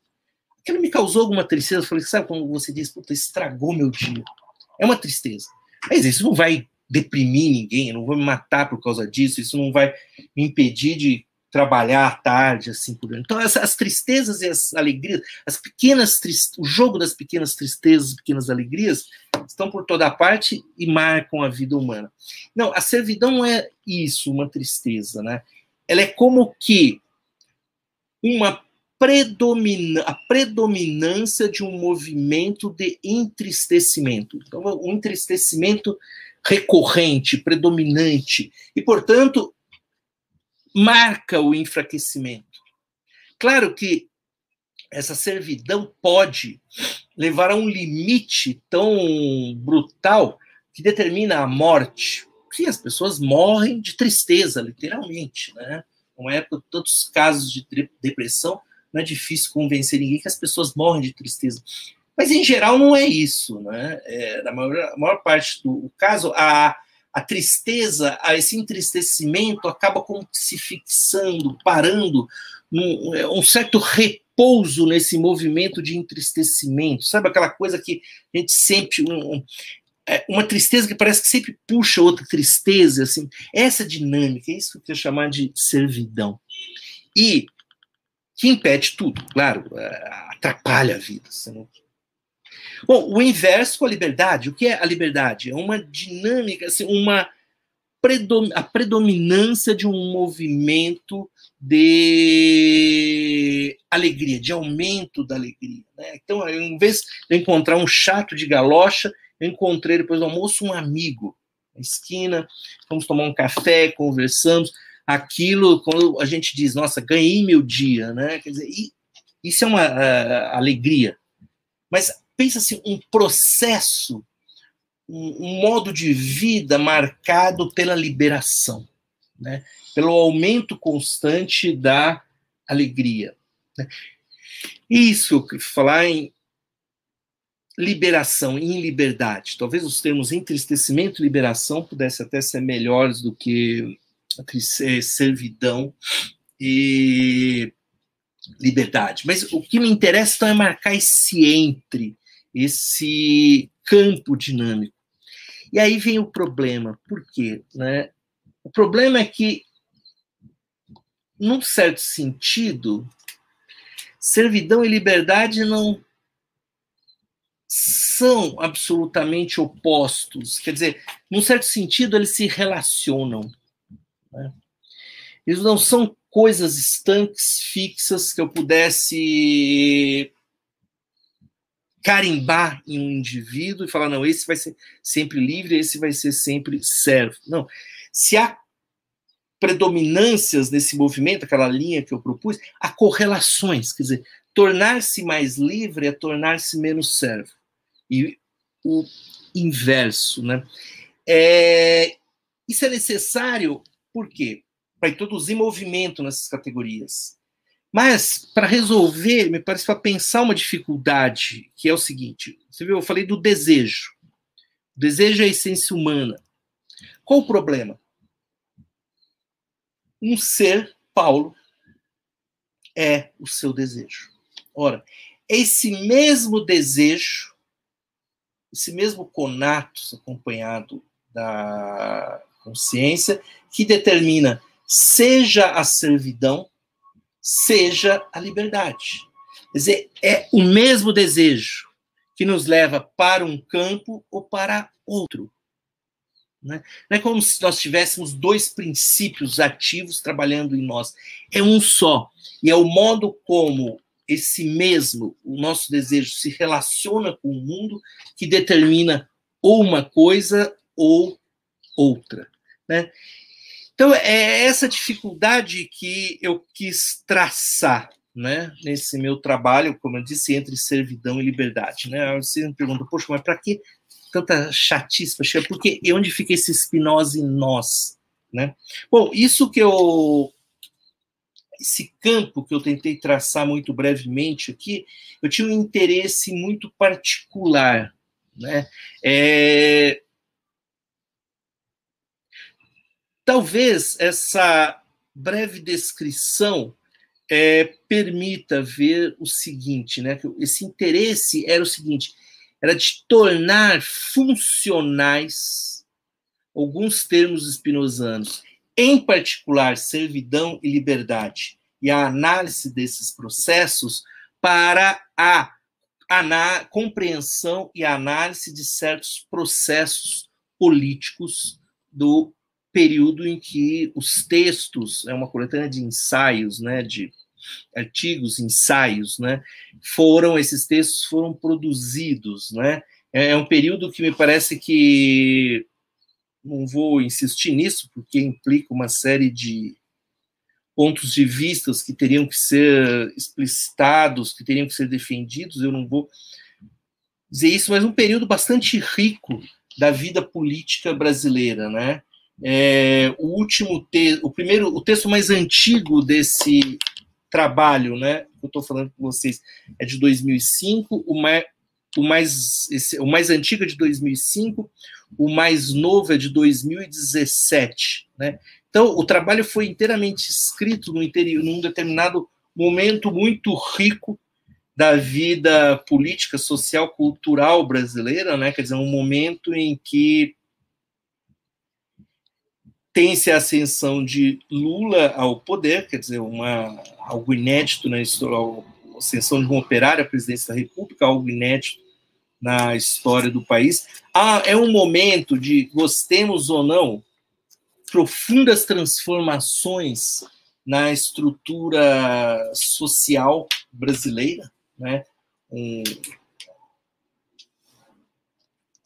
aquilo me causou alguma tristeza. Eu falei, sabe como você diz? Puta, estragou meu dia. É uma tristeza. Mas isso não vai deprimir ninguém, eu não vou me matar por causa disso, isso não vai me impedir de trabalhar à tarde, assim por Então, as, as tristezas e as alegrias, as pequenas o jogo das pequenas tristezas, pequenas alegrias, estão por toda parte e marcam a vida humana. Não, a servidão não é isso, uma tristeza, né? Ela é como que uma predomina, a predominância de um movimento de entristecimento. Então, um entristecimento recorrente, predominante, e, portanto, marca o enfraquecimento. Claro que essa servidão pode levar a um limite tão brutal que determina a morte. Sim, as pessoas morrem de tristeza, literalmente, né? Uma época, tantos casos de depressão, não é difícil convencer ninguém que as pessoas morrem de tristeza. Mas, em geral, não é isso. Né? É, na maior, maior parte do caso, a, a tristeza, a esse entristecimento acaba como se fixando, parando, num, é, um certo repouso nesse movimento de entristecimento. Sabe aquela coisa que a gente sempre. Um, é, uma tristeza que parece que sempre puxa outra tristeza, assim. Essa dinâmica, é isso que eu quero chamar de servidão. E que impede tudo, claro, é, atrapalha a vida. Você não Bom, o inverso com a liberdade. O que é a liberdade? É uma dinâmica, assim, uma predom a predominância de um movimento de alegria, de aumento da alegria. Né? Então, em vez de encontrar um chato de galocha, eu encontrei depois do almoço um amigo na esquina, vamos tomar um café, conversamos. Aquilo, quando a gente diz, nossa, ganhei meu dia, né? Quer dizer, isso é uma uh, alegria. Mas pensa-se um processo, um, um, modo de vida marcado pela liberação, né? pelo aumento constante da alegria. Né? Isso, falar em liberação, em liberdade. Talvez os termos entristecimento e liberação pudessem até ser melhores do que servidão e liberdade. Mas o que me interessa então é marcar esse entre, esse campo dinâmico. E aí vem o problema. Por quê? Né? O problema é que, num certo sentido, servidão e liberdade não são absolutamente opostos. Quer dizer, num certo sentido, eles se relacionam. Né? Eles não são coisas estanques, fixas, que eu pudesse carimbar em um indivíduo e falar, não, esse vai ser sempre livre, esse vai ser sempre servo. Não. Se há predominâncias nesse movimento, aquela linha que eu propus, há correlações, quer dizer, tornar-se mais livre é tornar-se menos servo. E o inverso, né? É, isso é necessário, por quê? Para introduzir movimento nessas categorias. Mas, para resolver, me parece para pensar uma dificuldade, que é o seguinte: você viu, eu falei do desejo. O desejo é a essência humana. Qual o problema? Um ser, Paulo, é o seu desejo. Ora, esse mesmo desejo, esse mesmo conatos acompanhado da consciência, que determina seja a servidão, seja a liberdade. Quer dizer, é o mesmo desejo que nos leva para um campo ou para outro. Né? Não é como se nós tivéssemos dois princípios ativos trabalhando em nós. É um só. E é o modo como esse mesmo, o nosso desejo, se relaciona com o mundo que determina ou uma coisa ou outra. Né? Então, é essa dificuldade que eu quis traçar né, nesse meu trabalho, como eu disse, entre servidão e liberdade. Né? Você me pergunta, poxa, mas para que tanta chatice? Porque e onde fica esse Spinoza em nós? Né? Bom, isso que eu. Esse campo que eu tentei traçar muito brevemente aqui, eu tinha um interesse muito particular. Né? É, Talvez essa breve descrição é, permita ver o seguinte, né? Esse interesse era o seguinte, era de tornar funcionais alguns termos espinosanos, em particular servidão e liberdade, e a análise desses processos para a, a compreensão e análise de certos processos políticos do período em que os textos, é uma coletânea de ensaios, né, de artigos, ensaios, né, foram esses textos foram produzidos, né? É, é um período que me parece que não vou insistir nisso porque implica uma série de pontos de vistas que teriam que ser explicitados, que teriam que ser defendidos. Eu não vou dizer isso, mas um período bastante rico da vida política brasileira, né? É, o último texto, o primeiro, o texto mais antigo desse trabalho, né, que eu estou falando com vocês, é de 2005, o mais, o mais, esse, o mais antigo é de 2005, o mais novo é de 2017, né? Então, o trabalho foi inteiramente escrito no interior, num determinado momento muito rico da vida política, social, cultural brasileira, né? Quer dizer, um momento em que tem-se a ascensão de Lula ao poder, quer dizer, uma, algo inédito na história, a ascensão de um operário à presidência da República, algo inédito na história do país. Ah, é um momento de, gostemos ou não, profundas transformações na estrutura social brasileira, né? Um,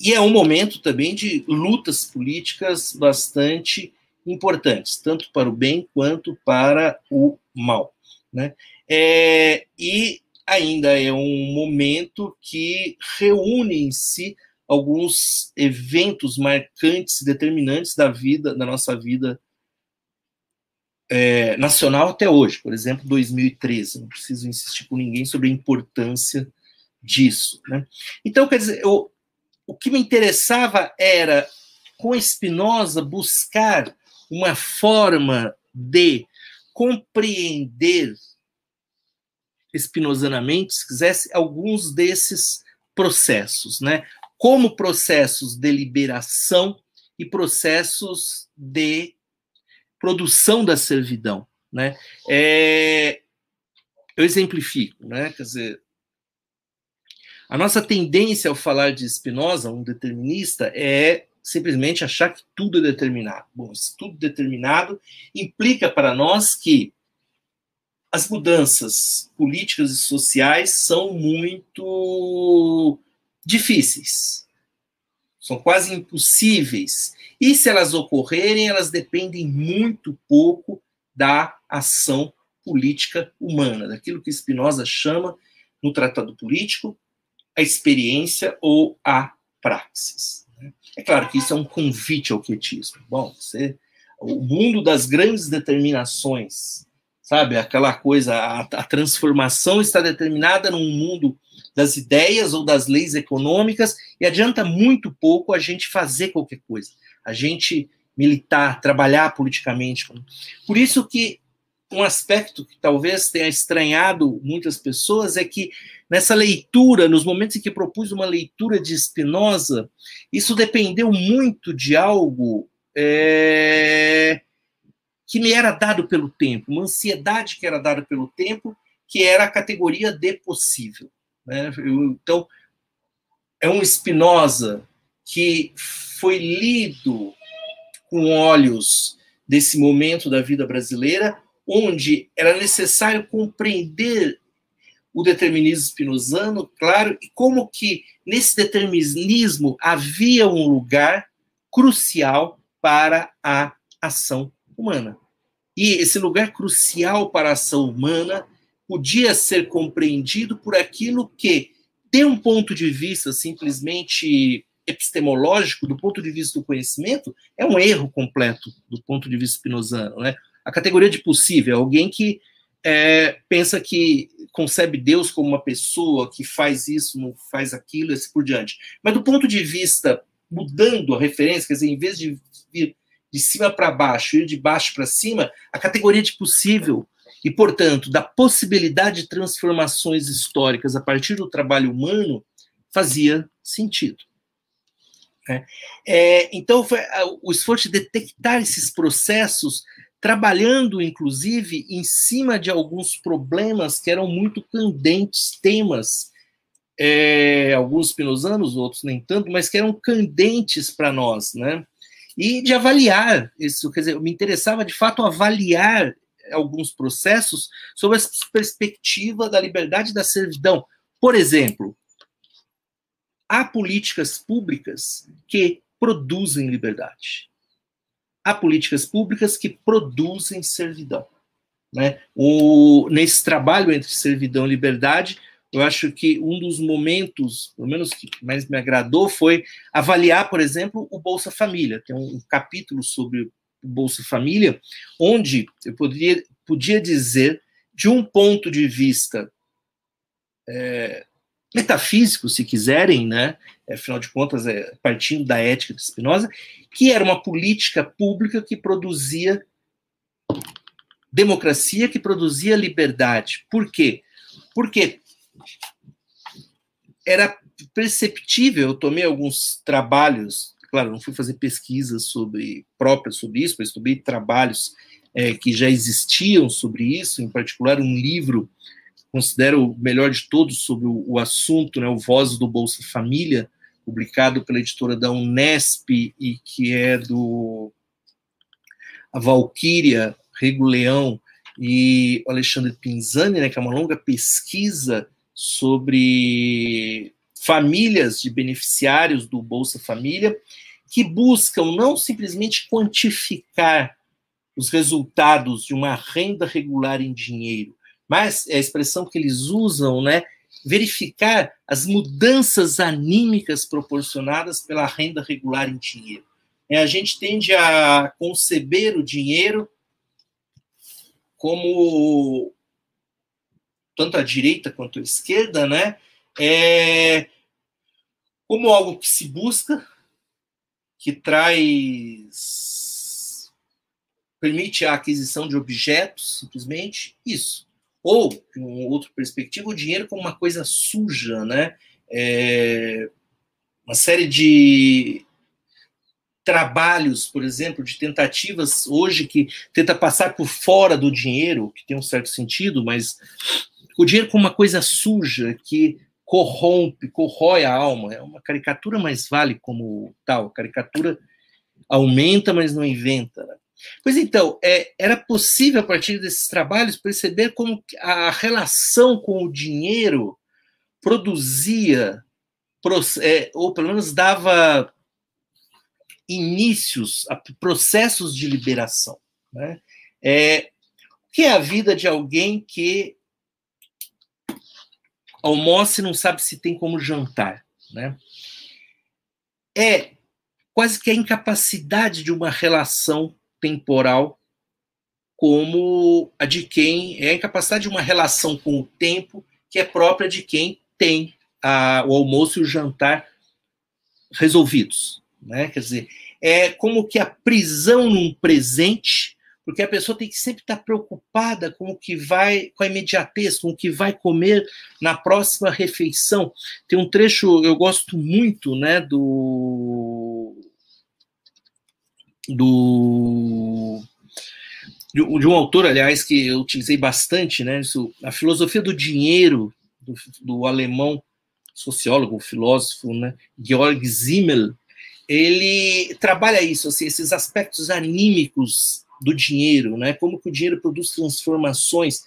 e é um momento também de lutas políticas bastante importantes, tanto para o bem quanto para o mal. Né? É, e ainda é um momento que reúne em si alguns eventos marcantes, determinantes da vida, da nossa vida é, nacional até hoje. Por exemplo, 2013. Não preciso insistir com ninguém sobre a importância disso. Né? Então, quer dizer, eu, o que me interessava era, com Spinoza, buscar uma forma de compreender espinozanamente, se quisesse, alguns desses processos, né? Como processos de liberação e processos de produção da servidão, né? É, eu exemplifico, né? Quer dizer, a nossa tendência ao falar de Spinoza, um determinista, é simplesmente achar que tudo é determinado. Bom, isso tudo determinado implica para nós que as mudanças políticas e sociais são muito difíceis, são quase impossíveis. E se elas ocorrerem, elas dependem muito pouco da ação política humana, daquilo que Spinoza chama no Tratado Político a experiência ou a praxis. É claro que isso é um convite ao quietismo. Bom, você, o mundo das grandes determinações, sabe? Aquela coisa, a, a transformação está determinada num mundo das ideias ou das leis econômicas e adianta muito pouco a gente fazer qualquer coisa, a gente militar, trabalhar politicamente. Por isso que um aspecto que talvez tenha estranhado muitas pessoas é que nessa leitura, nos momentos em que propus uma leitura de Spinoza, isso dependeu muito de algo é, que me era dado pelo tempo, uma ansiedade que era dada pelo tempo, que era a categoria de possível. Né? Eu, então, é um Spinoza que foi lido com olhos desse momento da vida brasileira, onde era necessário compreender o determinismo spinozano, claro, e como que nesse determinismo havia um lugar crucial para a ação humana. E esse lugar crucial para a ação humana podia ser compreendido por aquilo que, de um ponto de vista simplesmente epistemológico, do ponto de vista do conhecimento, é um erro completo do ponto de vista spinozano. Né? A categoria de possível é alguém que é, pensa que concebe Deus como uma pessoa que faz isso, não faz aquilo, e assim por diante. Mas do ponto de vista, mudando a referência, quer dizer, em vez de vir de cima para baixo, ir de baixo para cima, a categoria de possível e, portanto, da possibilidade de transformações históricas a partir do trabalho humano fazia sentido. Né? É, então, foi o esforço de detectar esses processos, trabalhando, inclusive, em cima de alguns problemas que eram muito candentes, temas, é, alguns spinozanos, outros nem tanto, mas que eram candentes para nós, né? E de avaliar isso, quer dizer, me interessava de fato avaliar alguns processos sobre a perspectiva da liberdade da servidão. Por exemplo, há políticas públicas que produzem liberdade. Há políticas públicas que produzem servidão. Né? O, nesse trabalho entre servidão e liberdade, eu acho que um dos momentos, pelo menos que mais me agradou, foi avaliar, por exemplo, o Bolsa Família. Tem um capítulo sobre Bolsa Família, onde eu poderia, podia dizer, de um ponto de vista é, metafísico, se quiserem, né? afinal de contas, é, partindo da ética de Spinoza, que era uma política pública que produzia democracia, que produzia liberdade. Por quê? Porque era perceptível, eu tomei alguns trabalhos claro, não fui fazer pesquisas sobre próprias sobre isso, mas estudei trabalhos é, que já existiam sobre isso, em particular um livro considero o melhor de todos sobre o, o assunto, né, o Vozes do Bolsa Família, publicado pela editora da Unesp e que é do a Valquíria Rego Leão e Alexandre Pinzani, né, que é uma longa pesquisa sobre famílias de beneficiários do Bolsa Família que buscam não simplesmente quantificar os resultados de uma renda regular em dinheiro, mas é a expressão que eles usam, né, verificar as mudanças anímicas proporcionadas pela renda regular em dinheiro. É, a gente tende a conceber o dinheiro como tanto a direita quanto a esquerda, né, é, como algo que se busca, que traz. permite a aquisição de objetos, simplesmente, isso. Ou, de uma outra perspectiva, o dinheiro como uma coisa suja, né? É, uma série de trabalhos, por exemplo, de tentativas hoje que tenta passar por fora do dinheiro, que tem um certo sentido, mas o dinheiro como uma coisa suja que corrompe, corrói a alma. É uma caricatura, mas vale como tal. A caricatura aumenta, mas não inventa. Pois então, é, era possível, a partir desses trabalhos, perceber como a relação com o dinheiro produzia, é, ou pelo menos dava inícios a processos de liberação. Né? É, o que é a vida de alguém que almoça e não sabe se tem como jantar? Né? É quase que a incapacidade de uma relação temporal como a de quem é a incapacidade de uma relação com o tempo que é própria de quem tem a, o almoço e o jantar resolvidos, né? Quer dizer, é como que a prisão num presente, porque a pessoa tem que sempre estar preocupada com o que vai, com a imediatez, com o que vai comer na próxima refeição. Tem um trecho eu gosto muito, né, do do de, um autor, aliás, que eu utilizei bastante, né? Isso, a filosofia do dinheiro do, do alemão sociólogo, filósofo, né? Georg Simmel, ele trabalha isso, assim, esses aspectos anímicos do dinheiro, né? Como que o dinheiro produz transformações?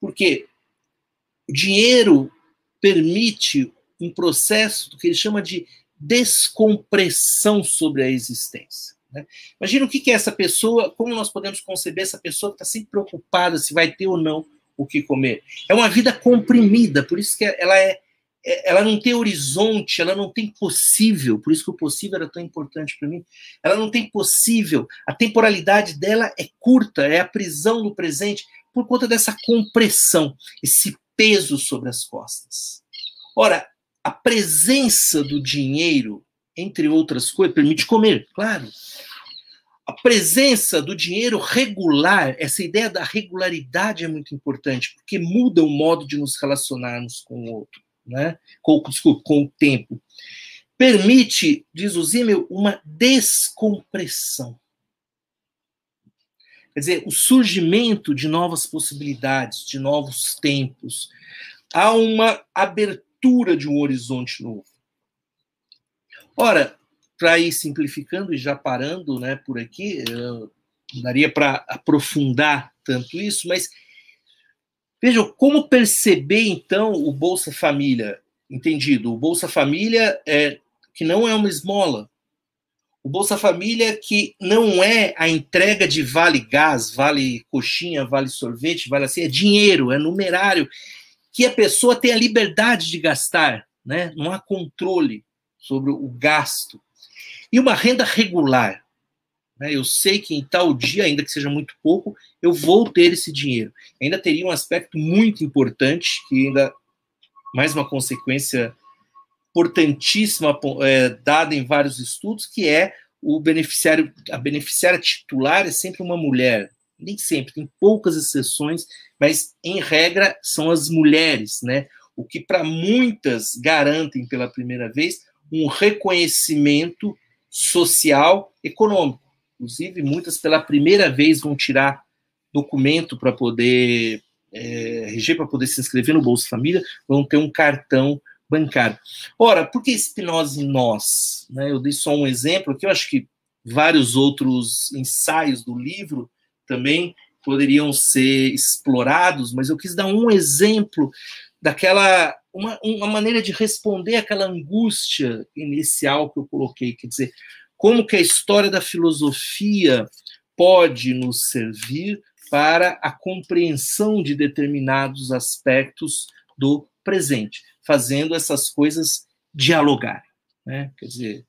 Porque o dinheiro permite um processo que ele chama de descompressão sobre a existência. Né? Imagina o que é essa pessoa, como nós podemos conceber essa pessoa que está sempre preocupada se vai ter ou não o que comer. É uma vida comprimida, por isso que ela é, é ela não tem horizonte, ela não tem possível, por isso que o possível era tão importante para mim. Ela não tem possível, a temporalidade dela é curta, é a prisão do presente por conta dessa compressão, esse peso sobre as costas. Ora, a presença do dinheiro entre outras coisas, permite comer, claro. A presença do dinheiro regular, essa ideia da regularidade é muito importante, porque muda o modo de nos relacionarmos com o outro, né? com, desculpa, com o tempo. Permite, diz o Zimmel, uma descompressão. Quer dizer, o surgimento de novas possibilidades, de novos tempos. Há uma abertura de um horizonte novo. Ora, para ir simplificando e já parando né, por aqui, daria para aprofundar tanto isso, mas vejam como perceber então o Bolsa Família. Entendido? O Bolsa Família é que não é uma esmola. O Bolsa Família que não é a entrega de vale gás, vale coxinha, vale sorvete, vale assim, é dinheiro, é numerário, que a pessoa tem a liberdade de gastar, né? não há controle sobre o gasto. E uma renda regular. Né? Eu sei que em tal dia, ainda que seja muito pouco, eu vou ter esse dinheiro. Ainda teria um aspecto muito importante, que ainda mais uma consequência importantíssima é, dada em vários estudos, que é o beneficiário, a beneficiária titular é sempre uma mulher. Nem sempre, tem poucas exceções, mas em regra são as mulheres, né? O que para muitas garantem pela primeira vez um reconhecimento social, econômico. Inclusive, muitas pela primeira vez vão tirar documento para poder é, RG para poder se inscrever no Bolsa Família, vão ter um cartão bancário. Ora, por que Spinoza em nós? Né, eu dei só um exemplo aqui, eu acho que vários outros ensaios do livro também poderiam ser explorados, mas eu quis dar um exemplo daquela uma, uma maneira de responder aquela angústia inicial que eu coloquei, quer dizer, como que a história da filosofia pode nos servir para a compreensão de determinados aspectos do presente, fazendo essas coisas dialogarem. Né? Quer dizer,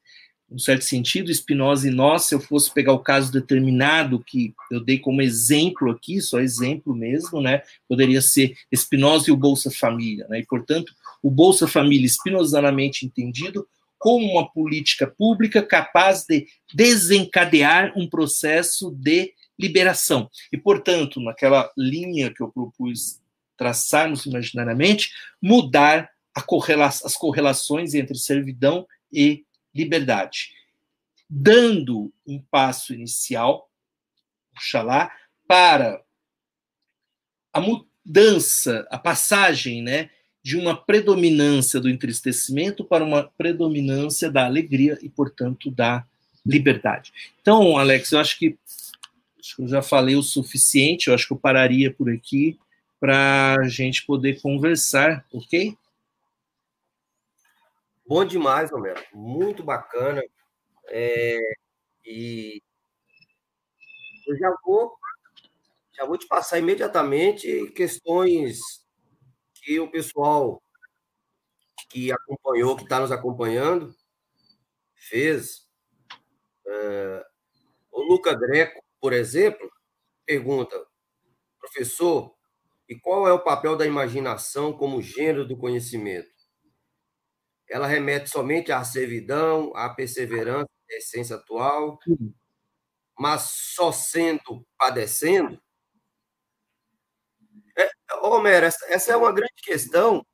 um certo sentido, Spinoza e nós, se eu fosse pegar o caso determinado que eu dei como exemplo aqui, só exemplo mesmo, né, poderia ser Spinoza e o Bolsa Família, né, e portanto, o Bolsa Família espinosamente entendido como uma política pública capaz de desencadear um processo de liberação. E, portanto, naquela linha que eu propus traçarmos imaginariamente, mudar correla as correlações entre servidão e liberdade, dando um passo inicial, oxalá, para a mudança, a passagem, né, de uma predominância do entristecimento para uma predominância da alegria e, portanto, da liberdade. Então, Alex, eu acho que Acho que eu já falei o suficiente, eu acho que eu pararia por aqui para a gente poder conversar, ok? Bom demais, Romero. Muito bacana. É, e eu já vou, já vou te passar imediatamente questões que o pessoal que acompanhou, que está nos acompanhando, fez. Uh, o Luca Greco, por exemplo, pergunta, professor, e qual é o papel da imaginação como gênero do conhecimento? Ela remete somente à servidão, à perseverança, à essência atual, mas só sendo padecendo? É, Homero, essa, essa é uma grande questão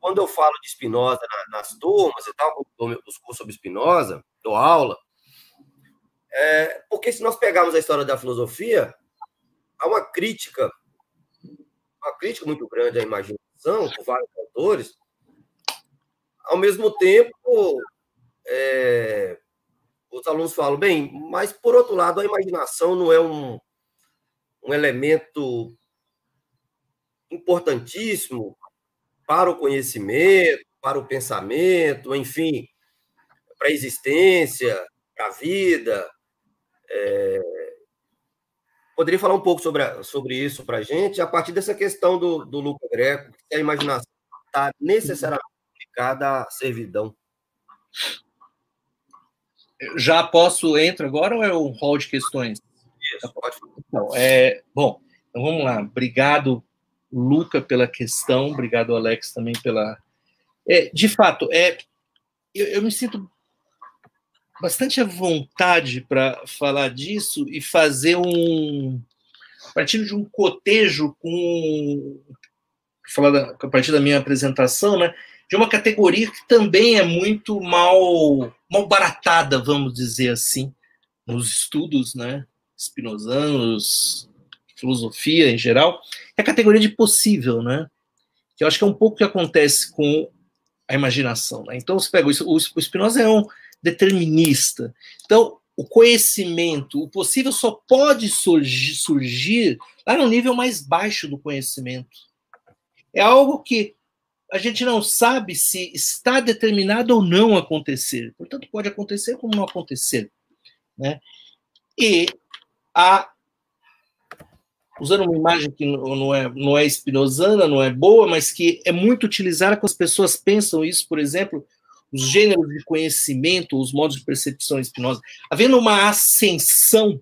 quando eu falo de Spinoza nas turmas e tal, os cursos sobre Spinoza, dou aula, é, porque se nós pegarmos a história da filosofia, há uma crítica, uma crítica muito grande à imaginação, por vários autores, ao mesmo tempo, é, os alunos falam, bem, mas por outro lado, a imaginação não é um, um elemento importantíssimo para o conhecimento, para o pensamento, enfim, para a existência, para a vida. É... Poderia falar um pouco sobre, a, sobre isso para a gente, a partir dessa questão do, do Luca Greco, que a imaginação está necessariamente ligada à servidão. Já posso entrar agora ou é um hall de questões? Pode falar. Então, é, bom, então vamos lá. Obrigado Luca pela questão, obrigado Alex também pela. É, de fato, é, eu, eu me sinto bastante à vontade para falar disso e fazer um partindo de um cotejo com falar da, a partir da minha apresentação, né, de uma categoria que também é muito mal mal baratada, vamos dizer assim, nos estudos, né, espinosanos, filosofia em geral, é a categoria de possível, né? Que eu acho que é um pouco o que acontece com a imaginação. Né? Então, você pega o, Spinoza é um determinista. Então, o conhecimento, o possível só pode surgir, surgir lá no nível mais baixo do conhecimento. É algo que a gente não sabe se está determinado ou não acontecer. Portanto, pode acontecer como não acontecer. Né? E a usando uma imagem que não é, não é espinosana, não é boa, mas que é muito utilizada quando as pessoas pensam isso, por exemplo, os gêneros de conhecimento, os modos de percepção espinosa. Havendo uma ascensão,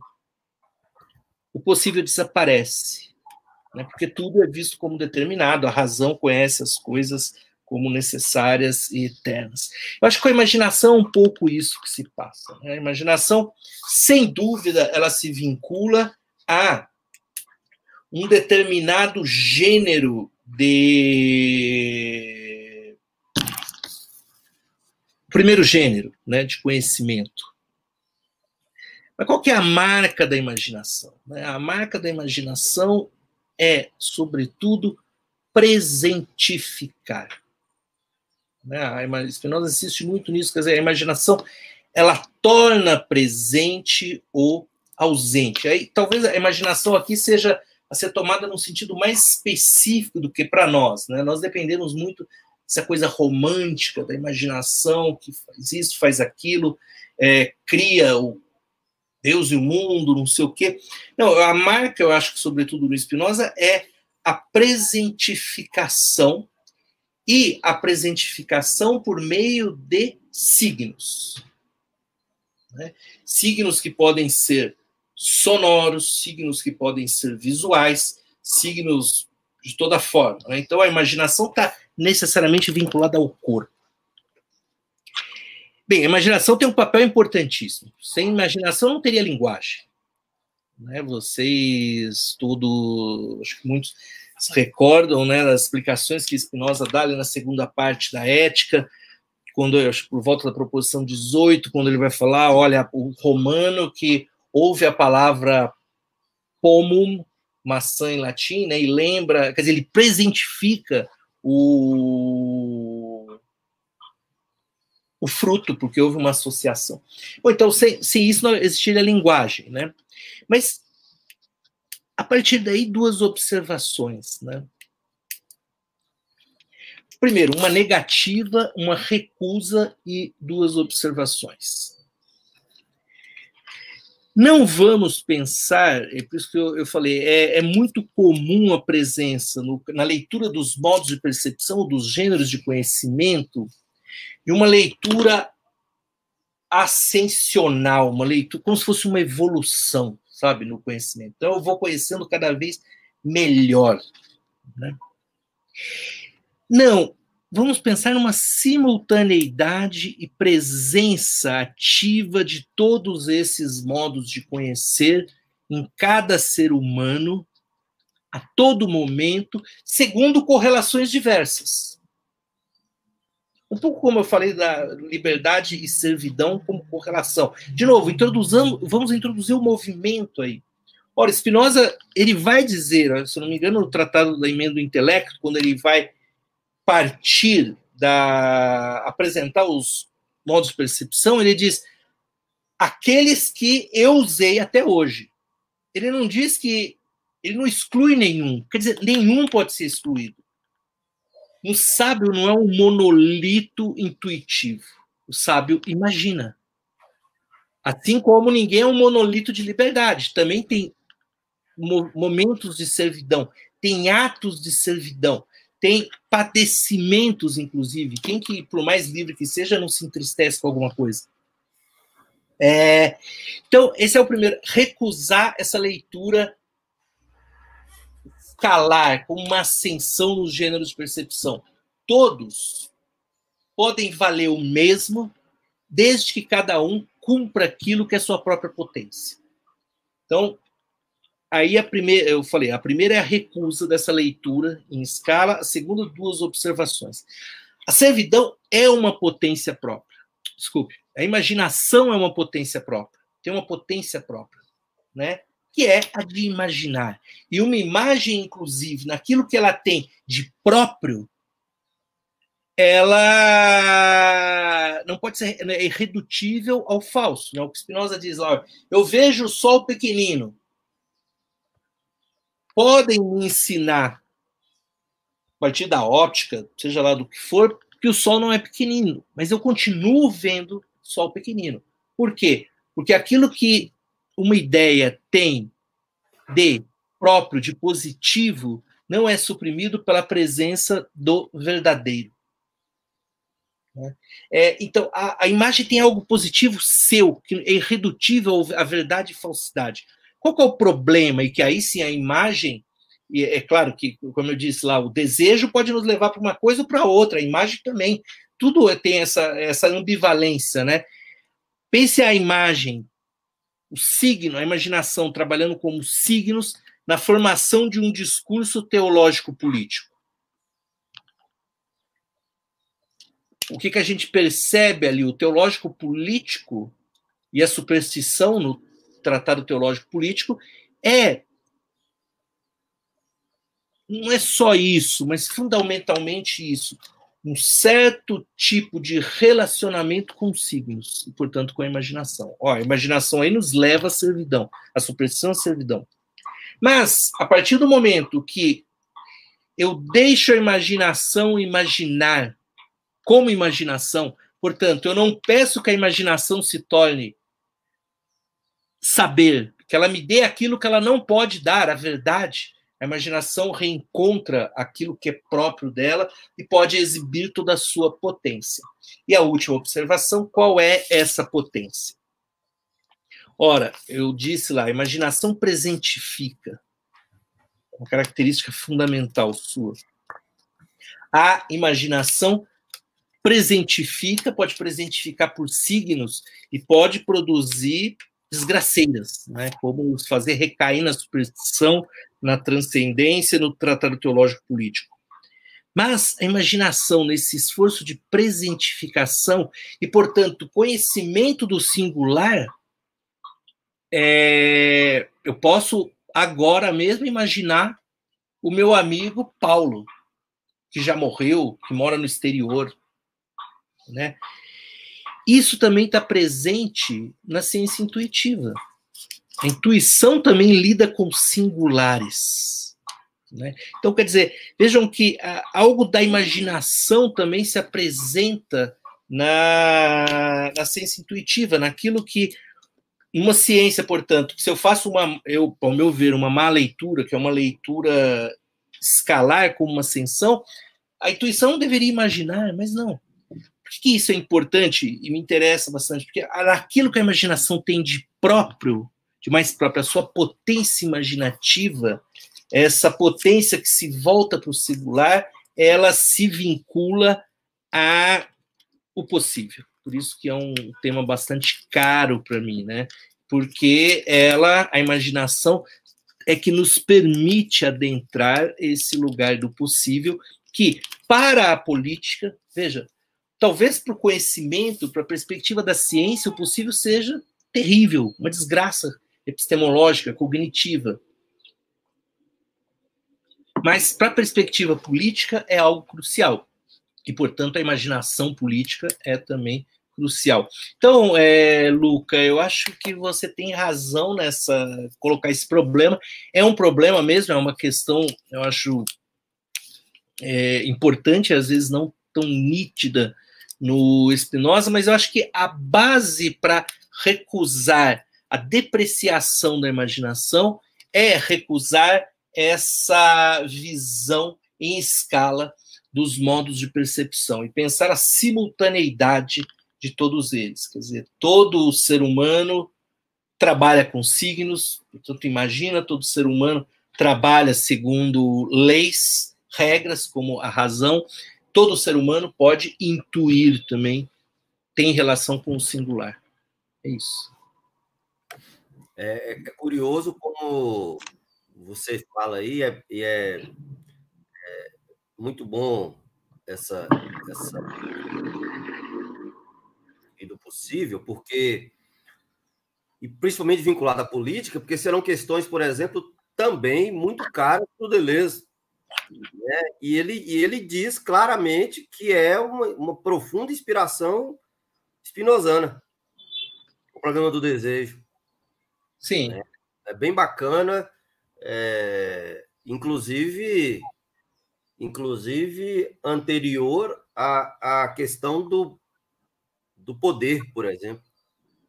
o possível desaparece, né? porque tudo é visto como determinado, a razão conhece as coisas como necessárias e eternas. Eu acho que com a imaginação é um pouco isso que se passa. Né? A imaginação, sem dúvida, ela se vincula a um determinado gênero de primeiro gênero, né, de conhecimento. Mas qual que é a marca da imaginação? Né? A marca da imaginação é, sobretudo, presentificar. Né? A Spinoza insiste muito nisso, quer dizer, a imaginação ela torna presente o ausente. Aí, talvez a imaginação aqui seja a ser tomada num sentido mais específico do que para nós. Né? Nós dependemos muito dessa coisa romântica, da imaginação, que faz isso, faz aquilo, é, cria o Deus e o mundo, não sei o quê. Não, a marca, eu acho que, sobretudo no Spinoza, é a presentificação e a presentificação por meio de signos. Né? Signos que podem ser sonoros, signos que podem ser visuais, signos de toda forma. Né? Então a imaginação está necessariamente vinculada ao corpo. Bem, a imaginação tem um papel importantíssimo. Sem imaginação não teria linguagem. Né? Vocês tudo, acho que muitos se recordam né, das explicações que Spinoza dá ali na segunda parte da ética, quando acho, por volta da proposição 18, quando ele vai falar, olha, o romano que ouve a palavra pomum, maçã em latim, né, e lembra, quer dizer, ele presentifica o, o fruto, porque houve uma associação. Bom, então, sem, sem isso não existiria linguagem, né? Mas, a partir daí, duas observações, né? Primeiro, uma negativa, uma recusa e duas observações. Não vamos pensar, é por isso que eu, eu falei, é, é, muito comum a presença no, na leitura dos modos de percepção, dos gêneros de conhecimento, de uma leitura ascensional, uma leitura como se fosse uma evolução, sabe, no conhecimento. Então, eu vou conhecendo cada vez melhor. Né? Não, vamos pensar numa simultaneidade e presença ativa de todos esses modos de conhecer em cada ser humano, a todo momento, segundo correlações diversas. Um pouco como eu falei da liberdade e servidão como correlação. De novo, introduzamos, vamos introduzir o um movimento aí. Ora, Spinoza, ele vai dizer, se não me engano, no Tratado da Emenda do Intelecto, quando ele vai partir da apresentar os modos de percepção, ele diz aqueles que eu usei até hoje. Ele não diz que ele não exclui nenhum, quer dizer, nenhum pode ser excluído. O sábio não é um monolito intuitivo. O sábio imagina. Assim como ninguém é um monolito de liberdade, também tem momentos de servidão, tem atos de servidão tem padecimentos, inclusive. Quem que, por mais livre que seja, não se entristece com alguma coisa? É, então, esse é o primeiro. Recusar essa leitura escalar, como uma ascensão nos gêneros de percepção. Todos podem valer o mesmo, desde que cada um cumpra aquilo que é sua própria potência. Então, Aí a primeira, eu falei, a primeira é a recusa dessa leitura em escala, a segunda, duas observações. A servidão é uma potência própria. Desculpe, a imaginação é uma potência própria. Tem uma potência própria, né? Que é a de imaginar. E uma imagem, inclusive, naquilo que ela tem de próprio, ela não pode ser é irredutível ao falso. Né? O que Spinoza diz lá, eu vejo o sol pequenino, podem me ensinar, a partir da óptica, seja lá do que for, que o Sol não é pequenino, mas eu continuo vendo Sol pequenino. Por quê? Porque aquilo que uma ideia tem de próprio, de positivo, não é suprimido pela presença do verdadeiro. Né? É, então, a, a, imagem tem algo positivo seu, que é irredutível à verdade e falsidade. Qual é o problema? E que aí sim a imagem, e é claro que, como eu disse lá, o desejo pode nos levar para uma coisa ou para outra, a imagem também. Tudo tem essa, essa ambivalência, né? Pense a imagem, o signo, a imaginação trabalhando como signos na formação de um discurso teológico político. O que, que a gente percebe ali? O teológico político e a superstição no tratado teológico político é não é só isso, mas fundamentalmente isso, um certo tipo de relacionamento com signos, e portanto com a imaginação. Ó, a imaginação aí nos leva à servidão, à supressão à servidão. Mas, a partir do momento que eu deixo a imaginação imaginar como imaginação, portanto, eu não peço que a imaginação se torne saber, que ela me dê aquilo que ela não pode dar, a verdade. A imaginação reencontra aquilo que é próprio dela e pode exibir toda a sua potência. E a última observação: qual é essa potência? Ora, eu disse lá, a imaginação presentifica, uma característica fundamental sua. A imaginação presentifica, pode presentificar por signos e pode produzir desgraceiras, né? como fazer recair na superstição, na transcendência, no tratado teológico político. Mas a imaginação, nesse esforço de presentificação e, portanto, conhecimento do singular, é, eu posso agora mesmo imaginar o meu amigo Paulo, que já morreu, que mora no exterior, né? isso também está presente na ciência intuitiva. A intuição também lida com singulares. Né? Então, quer dizer, vejam que ah, algo da imaginação também se apresenta na, na ciência intuitiva, naquilo que uma ciência, portanto, se eu faço uma, eu, ao meu ver, uma má leitura, que é uma leitura escalar como uma ascensão, a intuição deveria imaginar, mas não. Por que isso é importante e me interessa bastante? Porque aquilo que a imaginação tem de próprio, de mais próprio, a sua potência imaginativa, essa potência que se volta para o singular, ela se vincula a o possível. Por isso que é um tema bastante caro para mim, né? Porque ela, a imaginação, é que nos permite adentrar esse lugar do possível, que para a política, veja, talvez para o conhecimento, para a perspectiva da ciência, o possível seja terrível, uma desgraça epistemológica, cognitiva. Mas para a perspectiva política é algo crucial. E, portanto, a imaginação política é também crucial. Então, é, Luca, eu acho que você tem razão nessa colocar esse problema. É um problema mesmo, é uma questão, eu acho é, importante, às vezes não tão nítida no Spinoza, mas eu acho que a base para recusar a depreciação da imaginação é recusar essa visão em escala dos modos de percepção e pensar a simultaneidade de todos eles. Quer dizer, todo ser humano trabalha com signos, portanto, imagina, todo ser humano trabalha segundo leis, regras, como a razão. Todo ser humano pode intuir também, tem relação com o singular. É isso. É, é curioso como você fala aí, é, é, é muito bom essa, essa e do possível, porque e principalmente vinculada à política, porque serão questões, por exemplo, também muito caras para o Deleuze. Né? E, ele, e ele diz claramente que é uma, uma profunda inspiração spinozana, o programa do desejo. Sim. É, é bem bacana, é, inclusive inclusive anterior à, à questão do, do poder, por exemplo,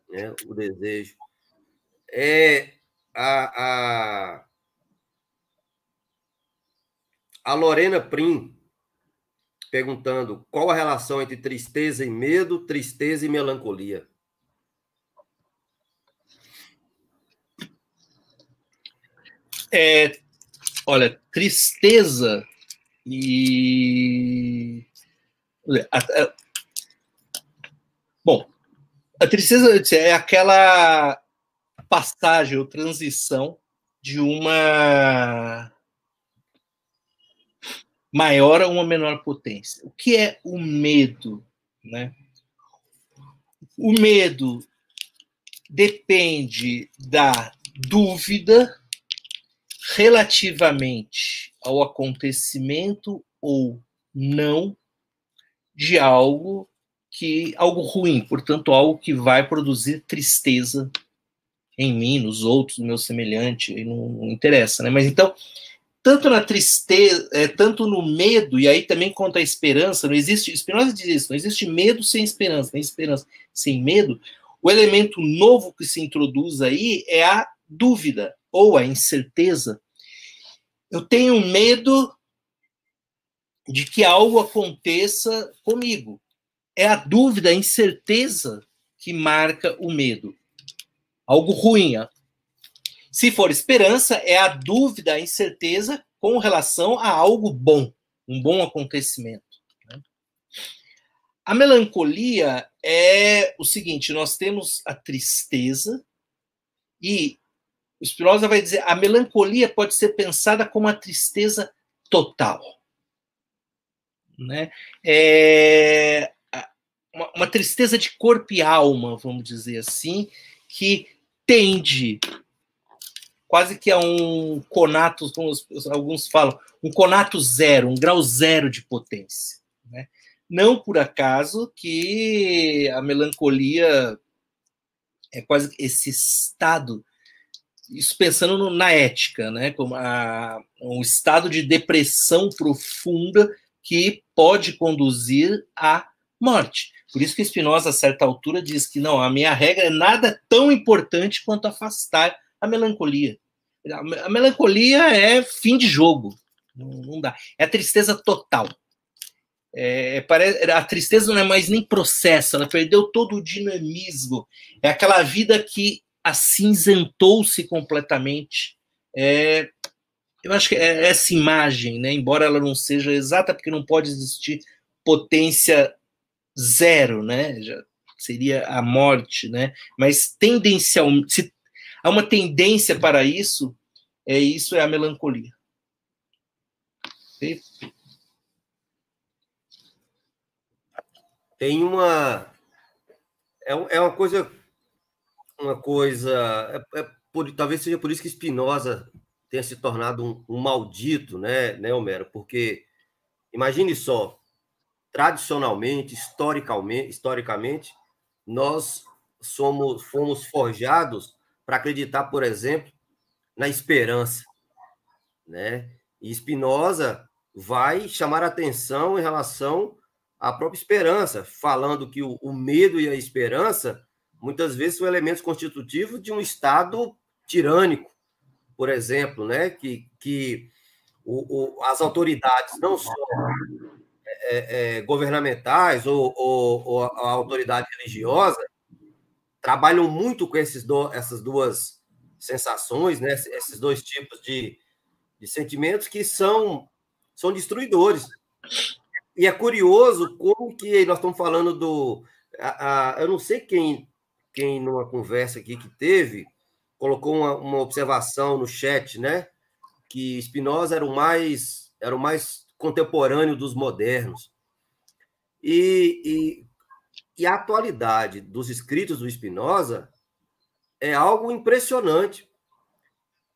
né? o desejo. É a, a, a Lorena Prim perguntando qual a relação entre tristeza e medo, tristeza e melancolia. É, olha, tristeza e. A, a, bom, a tristeza é aquela passagem ou transição de uma maior a uma menor potência. O que é o medo, né? O medo depende da dúvida relativamente ao acontecimento ou não de algo que algo ruim, portanto algo que vai produzir tristeza em mim, nos outros, no meu semelhante, não, não interessa, né? Mas então, tanto na tristeza, é, tanto no medo, e aí também conta a esperança, não existe, Spinoza diz isso, não existe medo sem esperança, nem esperança sem medo. O elemento novo que se introduz aí é a dúvida, ou a incerteza. Eu tenho medo de que algo aconteça comigo. É a dúvida, a incerteza que marca o medo. Algo ruim. Se for esperança, é a dúvida, a incerteza com relação a algo bom, um bom acontecimento. Né? A melancolia é o seguinte: nós temos a tristeza e Spinoza vai dizer a melancolia pode ser pensada como a tristeza total. Né? É uma, uma tristeza de corpo e alma, vamos dizer assim, que tende quase que a um conato, como alguns falam, um conato zero, um grau zero de potência. Né? não por acaso que a melancolia é quase esse estado, isso pensando no, na ética, né, como a, um estado de depressão profunda que pode conduzir à morte. Por isso que Spinoza, a certa altura, diz que não, a minha regra é nada tão importante quanto afastar a melancolia. A melancolia é fim de jogo, não, não dá. É a tristeza total. É, a tristeza não é mais nem processo, ela perdeu todo o dinamismo. É aquela vida que acinzentou-se completamente. É, eu acho que é essa imagem, né, embora ela não seja exata, porque não pode existir potência zero, né? Já seria a morte, né? Mas tendencialmente, se há uma tendência para isso, é isso é a melancolia. Tem uma é, é uma coisa uma coisa é, é por, talvez seja por isso que Spinoza tenha se tornado um, um maldito, né, né, Homero? Porque imagine só, tradicionalmente, historicamente, historicamente, nós somos fomos forjados para acreditar, por exemplo, na esperança, né? E Spinoza vai chamar atenção em relação à própria esperança, falando que o, o medo e a esperança muitas vezes são elementos constitutivos de um estado tirânico, por exemplo, né? Que, que o, o, as autoridades não só é, é, governamentais ou, ou, ou, a autoridade religiosa trabalham muito com esses do, essas duas sensações, né? esses dois tipos de, de sentimentos que são, são destruidores. E é curioso como que nós estamos falando do. A, a, eu não sei quem, quem, numa conversa aqui que teve, colocou uma, uma observação no chat, né? Que Spinoza era o mais, era o mais contemporâneo dos modernos. E, e, e a atualidade dos escritos do Spinoza é algo impressionante,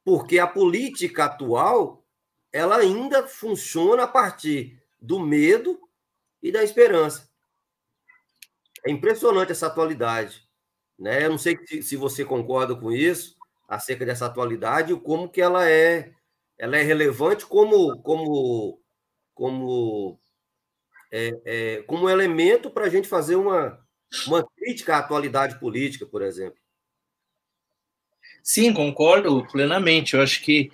porque a política atual ela ainda funciona a partir do medo e da esperança. É impressionante essa atualidade. Né? Eu não sei se você concorda com isso, acerca dessa atualidade, como que ela é, ela é relevante como, como como, é, é, como elemento para a gente fazer uma, uma crítica à atualidade política, por exemplo. Sim, concordo plenamente. Eu acho que,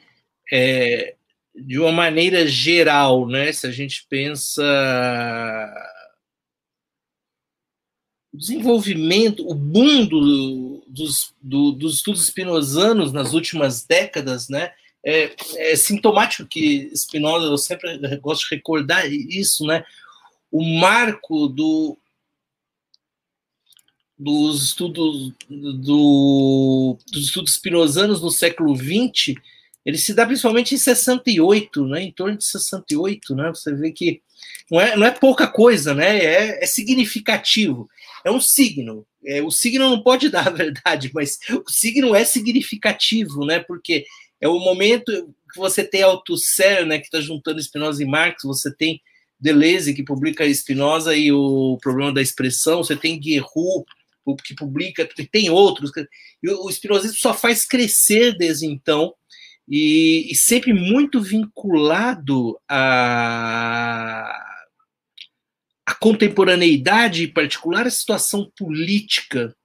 é, de uma maneira geral, né, se a gente pensa o desenvolvimento, o boom do, dos, do, dos estudos espinosanos nas últimas décadas, né, é, é sintomático que Spinoza, eu sempre gosto de recordar isso, né? O marco do, dos estudos do, dos estudos spinozanos no século XX, ele se dá principalmente em 68, né? Em torno de 68, né? Você vê que não é, não é pouca coisa, né? É, é significativo. É um signo. É, o signo não pode dar a verdade, mas o signo é significativo, né? Porque é o momento que você tem Althusser, né, que está juntando Spinoza e Marx, você tem Deleuze, que publica Spinoza e o problema da expressão, você tem Guerrero, que publica, tem outros, e o espinosismo só faz crescer desde então, e, e sempre muito vinculado a, contemporaneidade, em particular a situação política,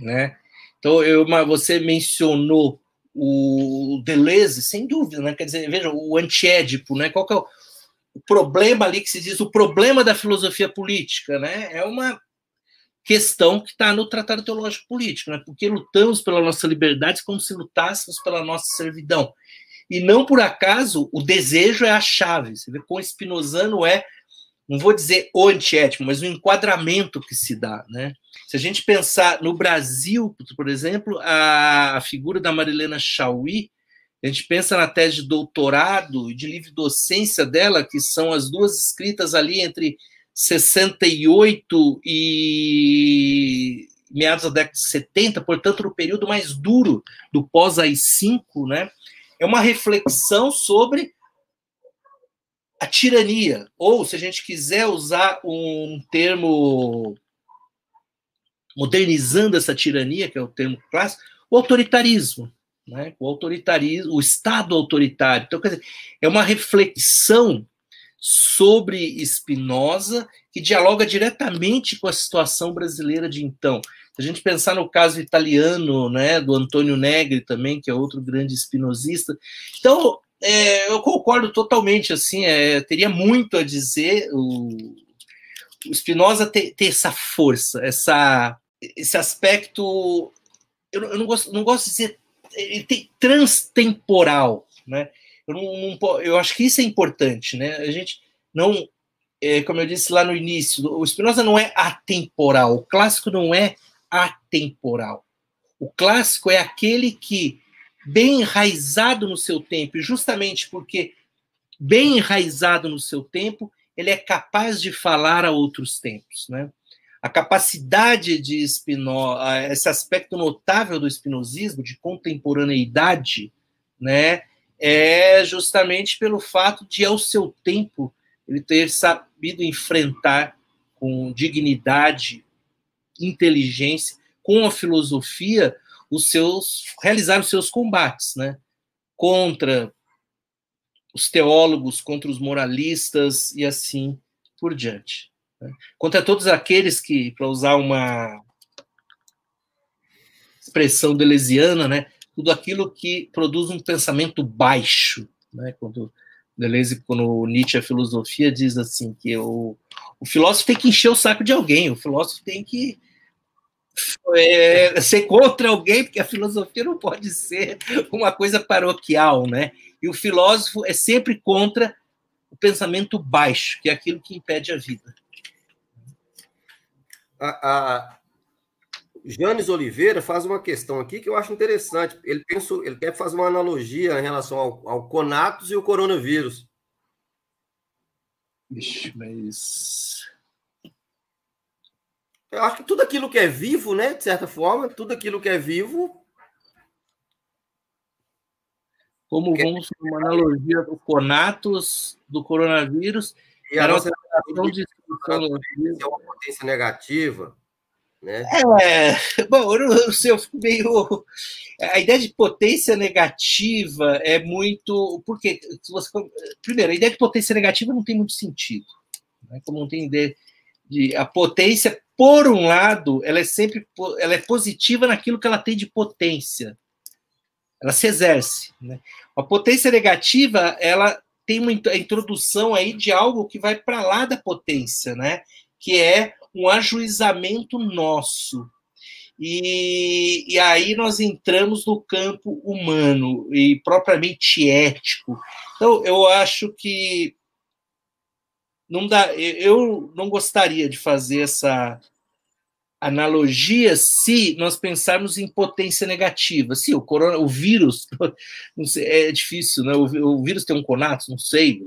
né? Então, eu, você mencionou o Deleuze, sem dúvida, né? Quer dizer, veja, o antiédipo, né? Qual que é o, o problema ali que se diz, o problema da filosofia política, né? É uma questão que está no Tratado Teológico Político, né? Porque lutamos pela nossa liberdade como se lutássemos pela nossa servidão. E não por acaso o desejo é a chave. Você vê, com Spinozano é não vou dizer o antiético, mas o enquadramento que se dá, né? Se a gente pensar no Brasil, por exemplo, a, figura da Marilena Chauí, a gente pensa na tese de doutorado e de livre docência dela, que são as duas escritas ali entre 68 e meados da década de 70, portanto, no período mais duro do pós-AI-5, né? É uma reflexão sobre a tirania, ou se a gente quiser usar um termo modernizando essa tirania, que é o termo clássico, o autoritarismo, né? O autoritarismo, o Estado autoritário. Então, quer dizer, é uma reflexão sobre Spinoza que dialoga diretamente com a situação brasileira de então. Se a gente pensar no caso italiano, né, do Antônio Negri também, que é outro grande espinosista. Então, é, eu concordo totalmente, assim, é, teria muito a dizer o, o Spinoza ter, ter essa força, essa, esse aspecto, eu, eu, não, gosto, não gosto de dizer, ele tem transtemporal, né? Eu, não, não, eu acho que isso é importante, né? A gente não, é, como eu disse lá no início, o Spinoza não é atemporal, o clássico não é atemporal. O clássico é aquele que, bem enraizado no seu tempo, e justamente porque bem enraizado no seu tempo, ele é capaz de falar a outros tempos, né? A capacidade de Spinoza, esse aspecto notável do espinosismo, de contemporaneidade, né, é justamente pelo fato de, ao seu tempo, ele ter sabido enfrentar com dignidade, inteligência, com a filosofia, os seus realizar os seus combates, né? Contra os teólogos, contra os moralistas e assim por diante. Né? Contra todos aqueles que, para usar uma expressão delesiana, né? Tudo aquilo que produz um pensamento baixo, né? Quando Deleuze, quando Nietzsche a filosofia diz assim que o, o filósofo tem que encher o saco de alguém, o filósofo tem que é, ser contra alguém, porque a filosofia não pode ser uma coisa paroquial, né? E o filósofo é sempre contra o pensamento baixo, que é aquilo que impede a vida. A, a Janes Oliveira faz uma questão aqui que eu acho interessante. Ele, pensa, ele quer fazer uma analogia em relação ao, ao conatos e o coronavírus. Ixi, mas eu acho que tudo aquilo que é vivo, né, de certa forma, tudo aquilo que é vivo. Como que vamos é... uma analogia do conatos do coronavírus e a nossa de é uma potência negativa, né? É, bom, eu não sei, eu fico meio. A ideia de potência negativa é muito. Porque, se você... primeiro, a ideia de potência negativa não tem muito sentido. Né? Como não tem ideia de. A potência por um lado, ela é sempre ela é positiva naquilo que ela tem de potência. Ela se exerce. Né? A potência negativa, ela tem uma introdução aí de algo que vai para lá da potência, né? que é um ajuizamento nosso. E, e aí nós entramos no campo humano e propriamente ético. Então, eu acho que não dá, eu não gostaria de fazer essa analogia se nós pensarmos em potência negativa. Se o corona, o vírus, sei, é difícil, né? O, o, vírus tem um conato, não sei.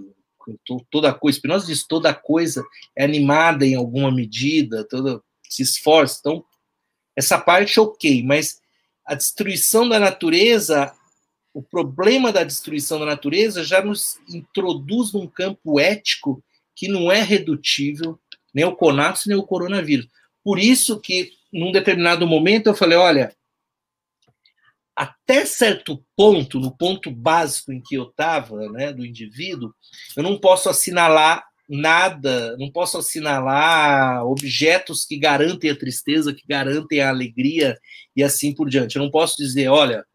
Toda coisa, Spinoza diz toda coisa é animada em alguma medida, toda se esforça. Então, essa parte ok, mas a destruição da natureza, o problema da destruição da natureza já nos introduz num campo ético que não é redutível nem o conatos nem o coronavírus. Por isso que, num determinado momento, eu falei, olha, até certo ponto, no ponto básico em que eu estava, né, do indivíduo, eu não posso assinalar nada, não posso assinalar objetos que garantem a tristeza, que garantem a alegria e assim por diante. Eu não posso dizer, olha,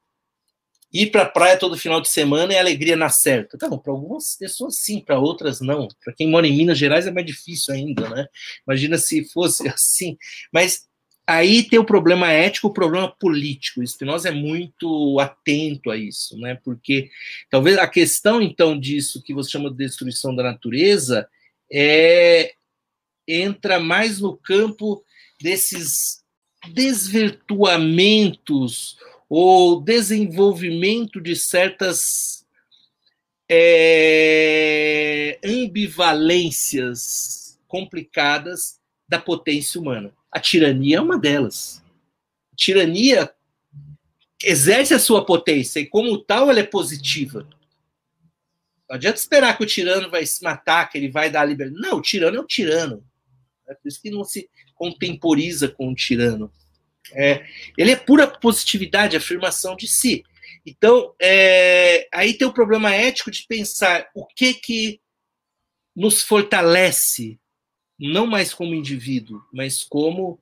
ir para a praia todo final de semana é alegria na certa. Não, para algumas pessoas sim, para outras não. Para quem mora em Minas Gerais é mais difícil ainda, né? Imagina se fosse assim. Mas aí tem o problema ético, o problema político. O Spinoza é muito atento a isso, né? Porque talvez a questão então disso que você chama de destruição da natureza é entra mais no campo desses desvirtuamentos o desenvolvimento de certas é, ambivalências complicadas da potência humana. A tirania é uma delas. A tirania exerce a sua potência e, como tal, ela é positiva. Não adianta esperar que o tirano vai se matar, que ele vai dar a liberdade. Não, o tirano é o tirano. É por isso que não se contemporiza com o tirano. É, ele é pura positividade, afirmação de si. Então, é, aí tem o problema ético de pensar o que que nos fortalece, não mais como indivíduo, mas como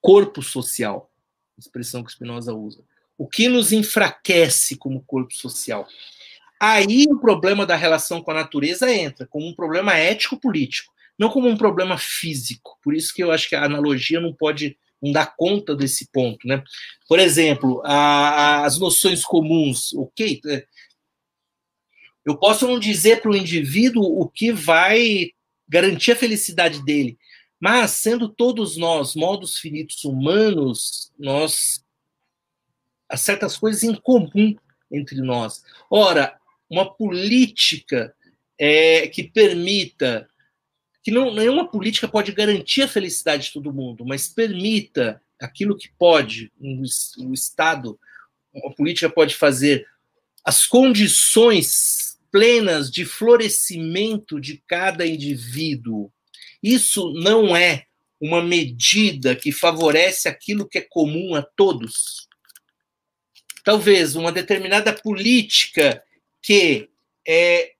corpo social, expressão que Spinoza usa. O que nos enfraquece como corpo social? Aí o problema da relação com a natureza entra como um problema ético-político, não como um problema físico. Por isso que eu acho que a analogia não pode não dar conta desse ponto, né? Por exemplo, a, as noções comuns, ok? É, eu posso não dizer para o indivíduo o que vai garantir a felicidade dele, mas sendo todos nós modos finitos humanos, nós há certas coisas em comum entre nós. Ora, uma política é, que permita que não, nenhuma política pode garantir a felicidade de todo mundo, mas permita aquilo que pode, um, o Estado, uma política pode fazer, as condições plenas de florescimento de cada indivíduo. Isso não é uma medida que favorece aquilo que é comum a todos. Talvez uma determinada política que é,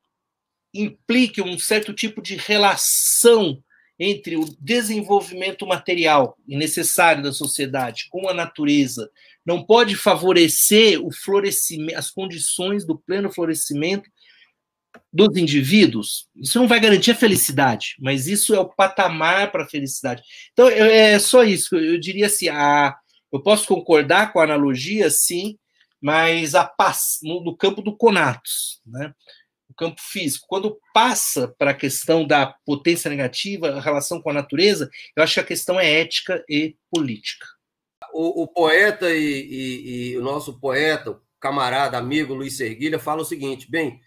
implique um certo tipo de relação entre o desenvolvimento material e necessário da sociedade com a natureza não pode favorecer o florescimento, as condições do pleno florescimento dos indivíduos, isso não vai garantir a felicidade, mas isso é o patamar para a felicidade. Então, é só isso. Eu diria assim: a, eu posso concordar com a analogia, sim, mas a, no, no campo do conatos, né? O campo físico. Quando passa para a questão da potência negativa, a relação com a natureza, eu acho que a questão é ética e política. O, o poeta e, e, e, o nosso poeta, camarada, amigo Luiz Serguilha, fala o seguinte: bem,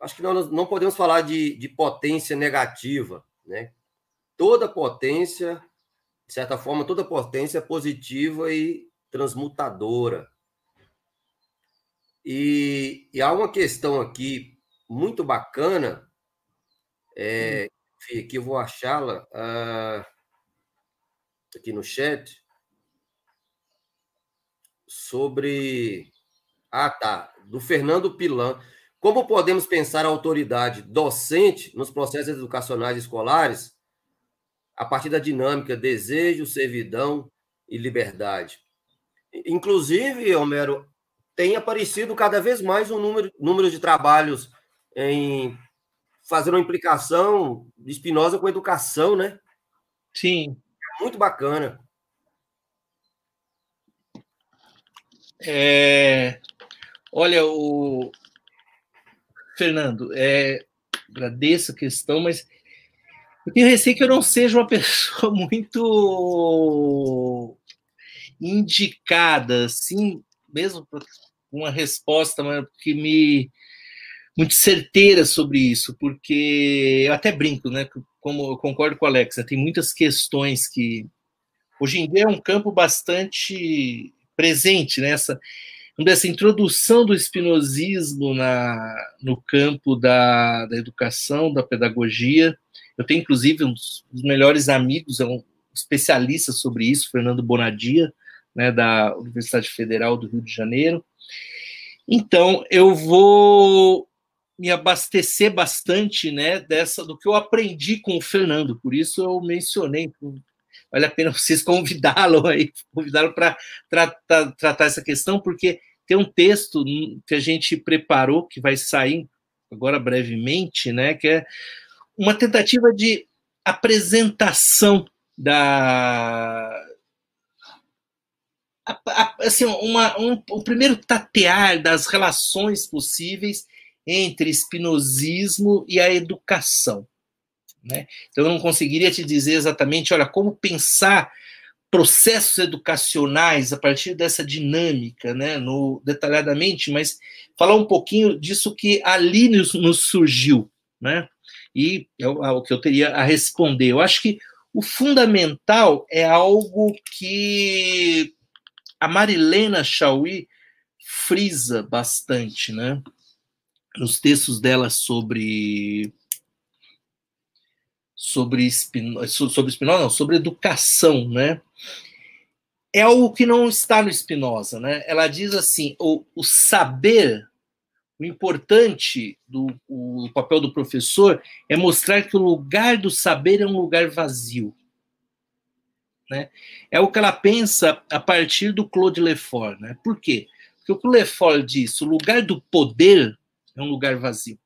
acho que nós não podemos falar de, de potência negativa, né? Toda potência, de certa forma, toda potência é positiva e transmutadora. E, e há uma questão aqui muito bacana. É, hum. aqui eu vou achá-la uh, aqui no chat sobre ah tá do Fernando Pilan como podemos pensar a autoridade docente nos processos educacionais escolares a partir da dinâmica desejo servidão e liberdade inclusive Homero tem aparecido cada vez mais um número número de trabalhos em fazer uma implicação de Spinoza com a educação, né? Sim. Muito bacana. É, olha, o Fernando, é, agradeço a questão, mas eu tenho receio que eu não seja uma pessoa muito indicada, assim, mesmo uma resposta que me muito certeira sobre isso, porque eu até brinco, né? Como eu concordo com o Alex, né, tem muitas questões que hoje em dia é um campo bastante presente nessa né, introdução do espinosismo na, no campo da, da educação, da pedagogia. Eu tenho, inclusive, um dos, melhores amigos, é um especialista sobre isso, Fernando Bonadia, né, da Universidade Federal do Rio de Janeiro. Então, eu vou me abastecer bastante, né, dessa do que eu aprendi com o Fernando. Por isso eu mencionei, vale a pena vocês convidá-lo aí, convidá-lo para tratar, tratar essa questão, porque tem um texto que a gente preparou que vai sair agora brevemente, né, que é uma tentativa de apresentação da assim, uma, um, o primeiro tatear das relações possíveis entre espinosismo e a educação. Né? Então, eu não conseguiria te dizer exatamente, olha, como pensar processos educacionais a partir dessa dinâmica, né, no, detalhadamente, mas falar um pouquinho disso que ali nos, nos surgiu, né, e é o, é que eu teria a responder. Eu acho que o fundamental é algo que a Marilena Chauí frisa bastante, né, nos textos dela sobre sobre Spinoza, sobre Spinoza, não, sobre educação, né? É algo que não está no Spinoza, né? Ela diz assim: o, o saber, o importante do o papel do professor é mostrar que o lugar do saber é um lugar vazio. Né? É o que ela pensa a partir do Claude Lefort. Né? Por quê? Porque o que o Lefort diz, o lugar do poder um lugar vazio.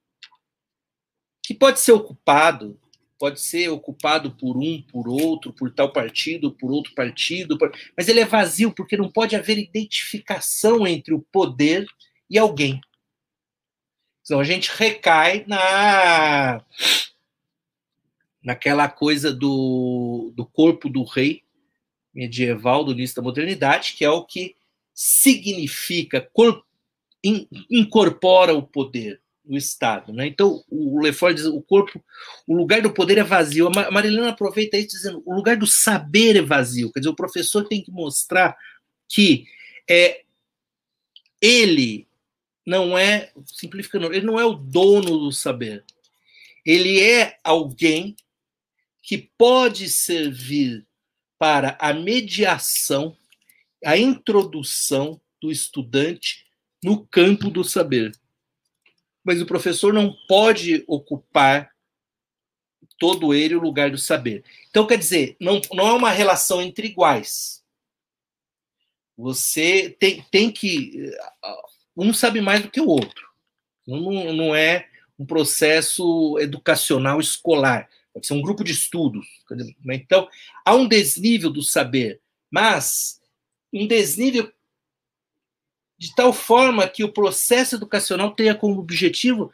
Que pode ser ocupado pode ser ocupado por um, por outro, por tal partido, por outro partido, por... mas ele é vazio porque não pode haver identificação entre o poder e alguém. Então a gente recai na naquela coisa do, do corpo do rei medieval do início da modernidade, que é o que significa, cor, in, incorpora o poder o Estado. Né? Então, o Lefort diz o corpo, o lugar do poder é vazio. A Marilena aproveita isso dizendo o lugar do saber é vazio. Quer dizer, o professor tem que mostrar que é, ele não é, simplificando, ele não é o dono do saber. Ele é alguém que pode servir para a mediação, a introdução do estudante no campo do saber mas o professor não pode ocupar todo ele o lugar do saber. Então, quer dizer, não, não é uma relação entre iguais. Você tem, tem que. Um sabe mais do que o outro. Não, não é um processo educacional escolar. Pode ser um grupo de estudos. Então, há um desnível do saber, mas um desnível de tal forma que o processo educacional tenha como objetivo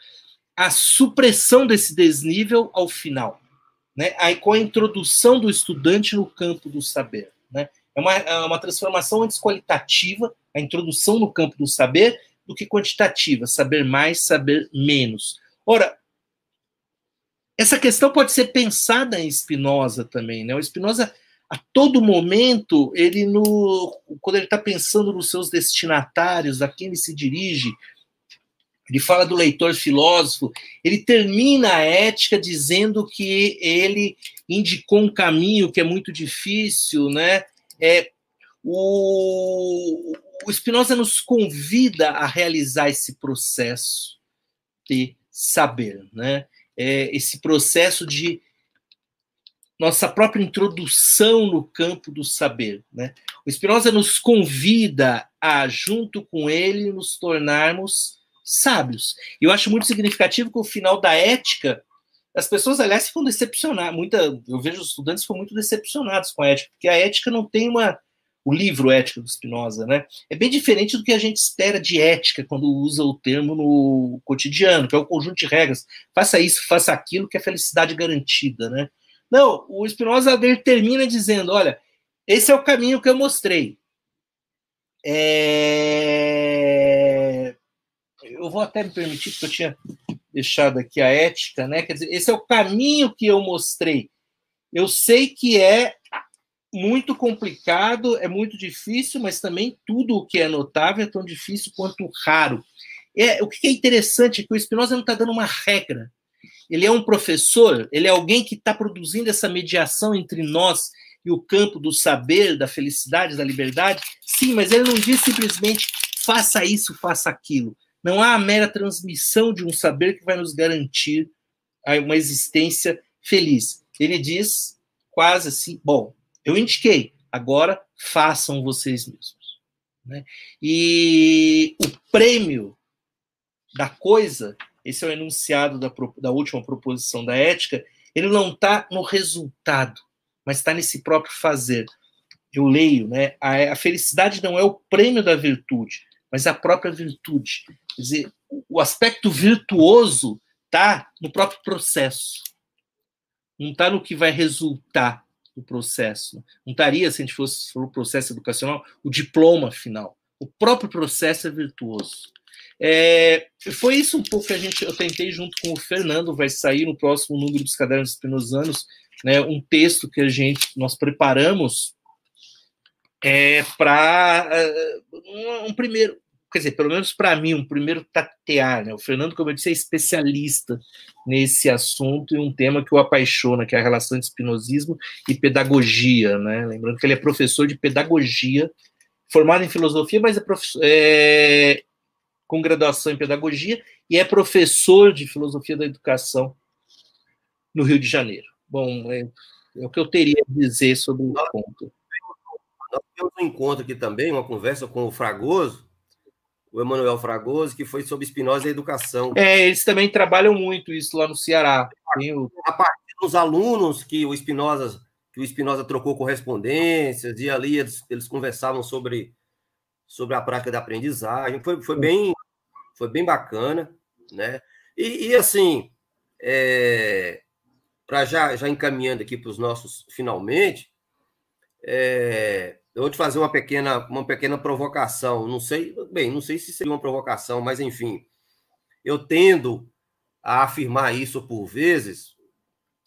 a supressão desse desnível ao final, né? Aí, com a introdução do estudante no campo do saber. Né? É, uma, é uma transformação antes qualitativa, a introdução no campo do saber, do que quantitativa, saber mais, saber menos. Ora, essa questão pode ser pensada em Spinoza também. Né? O Spinoza a todo momento, ele no, quando ele está pensando nos seus destinatários, a quem ele se dirige, ele fala do leitor filósofo, ele termina a ética dizendo que ele indicou um caminho que é muito difícil, né? É, o, o Spinoza nos convida a realizar esse processo de saber, né? É, esse processo de nossa própria introdução no campo do saber. Né? O Spinoza nos convida a, junto com ele, nos tornarmos sábios. E eu acho muito significativo que o final da ética, as pessoas, aliás, ficam decepcionadas. Muita, eu vejo os estudantes ficam muito decepcionados com a ética, porque a ética não tem uma. O livro Ética do Spinoza, né? É bem diferente do que a gente espera de ética quando usa o termo no cotidiano, que é o conjunto de regras. Faça isso, faça aquilo, que é felicidade garantida, né? Não, o Spinoza termina dizendo: olha, esse é o caminho que eu mostrei. É... Eu vou até me permitir, porque eu tinha deixado aqui a ética, né? Quer dizer, esse é o caminho que eu mostrei. Eu sei que é muito complicado, é muito difícil, mas também tudo o que é notável é tão difícil quanto raro. É, o que é interessante é que o Spinoza não está dando uma regra ele é um professor, ele é alguém que está produzindo essa mediação entre nós e o campo do saber, da felicidade, da liberdade. Sim, mas ele não diz simplesmente faça isso, faça aquilo. Não há a mera transmissão de um saber que vai nos garantir uma existência feliz. Ele diz quase assim: bom, eu indiquei, agora façam vocês mesmos. Né? E o prêmio da coisa esse é o enunciado da, da última proposição da ética, ele não está no resultado, mas está nesse próprio fazer. Eu leio, né? A, a, felicidade não é o prêmio da virtude, mas a própria virtude. Quer dizer, o aspecto virtuoso está no próprio processo, não está no que vai resultar do processo. Não estaria, se a gente fosse o processo educacional, o diploma final. O próprio processo é virtuoso. É, foi isso um pouco que a gente, eu tentei junto com o Fernando, vai sair no próximo número dos Cadernos Espinosanos, né, um texto que a gente, nós preparamos é, para uh, um, um, primeiro, quer dizer, pelo menos para mim, um primeiro tatear. Né? O Fernando, como eu disse, é especialista nesse assunto e um tema que o apaixona, que é a relação de espinosismo e pedagogia. Né? Lembrando que ele é professor de pedagogia, formado em filosofia, mas é, é com graduação em pedagogia e é professor de filosofia da educação no Rio de Janeiro. Bom, é, é o que eu teria a dizer sobre o ponto. Nós temos um encontro aqui também, uma conversa com o Fragoso, o Emanuel Fragoso, que foi sobre Espinosa e educação. É, eles também trabalham muito isso lá no Ceará. O... A partir dos alunos que o Espinosa que o Espinosa trocou correspondências e ali eles, eles conversavam sobre, sobre a prática da aprendizagem. Foi, foi, bem, foi bem bacana, né? E, e assim, é, para já, já encaminhando aqui para os nossos finalmente, é, eu vou te fazer uma pequena, uma pequena provocação. Não sei, bem, não sei se seria uma provocação, mas enfim, eu tendo a afirmar isso por vezes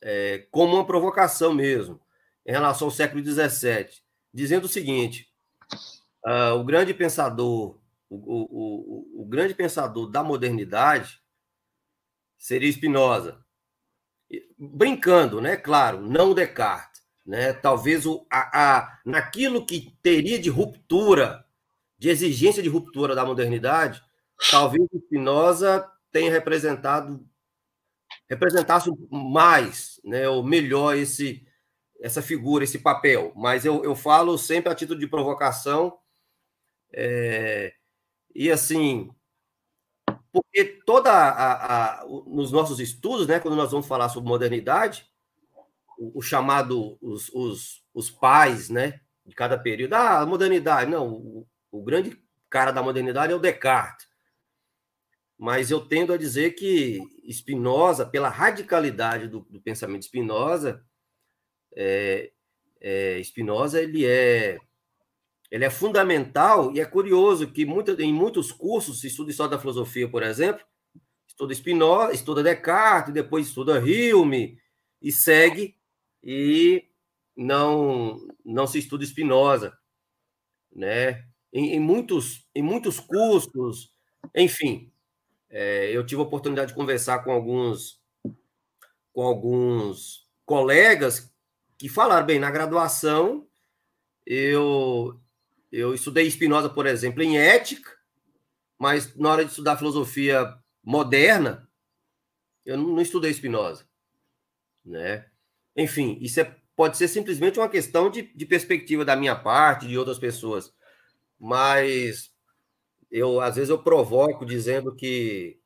é, como uma provocação mesmo, em relação ao século XVII, dizendo o seguinte: uh, o grande pensador, o, o, o, grande pensador da modernidade seria Spinoza. Brincando, né? Claro, não Descartes né? Talvez o, a, a, naquilo que teria de ruptura, de exigência de ruptura da modernidade, talvez Spinoza tenha representado representasse mais, né, ou melhor esse essa figura, esse papel. Mas eu, eu falo sempre a título de provocação é, e assim porque toda a, a, nos nossos estudos, né, quando nós vamos falar sobre modernidade, o, o chamado, os, os, os pais, né, de cada período. Ah, a modernidade. Não, o, o grande cara da modernidade é o Descartes. Mas eu tendo a dizer que Spinoza, pela radicalidade do, do pensamento de Spinoza, é, é, Spinoza ele é ele é fundamental e é curioso que muita, em muitos cursos se estuda história da filosofia, por exemplo, estuda Spinoza, estuda Descartes, depois estuda Hume e segue e não não se estuda Spinoza, né? Em, em muitos em muitos cursos, enfim, é, eu tive a oportunidade de conversar com alguns com alguns colegas que falaram bem na graduação eu eu estudei Spinoza, por exemplo, em ética, mas na hora de estudar filosofia moderna, eu não, não estudei Spinoza, né? Enfim, isso é, pode ser simplesmente uma questão de, de perspectiva da minha parte, de outras pessoas. Mas eu às vezes eu provoco dizendo que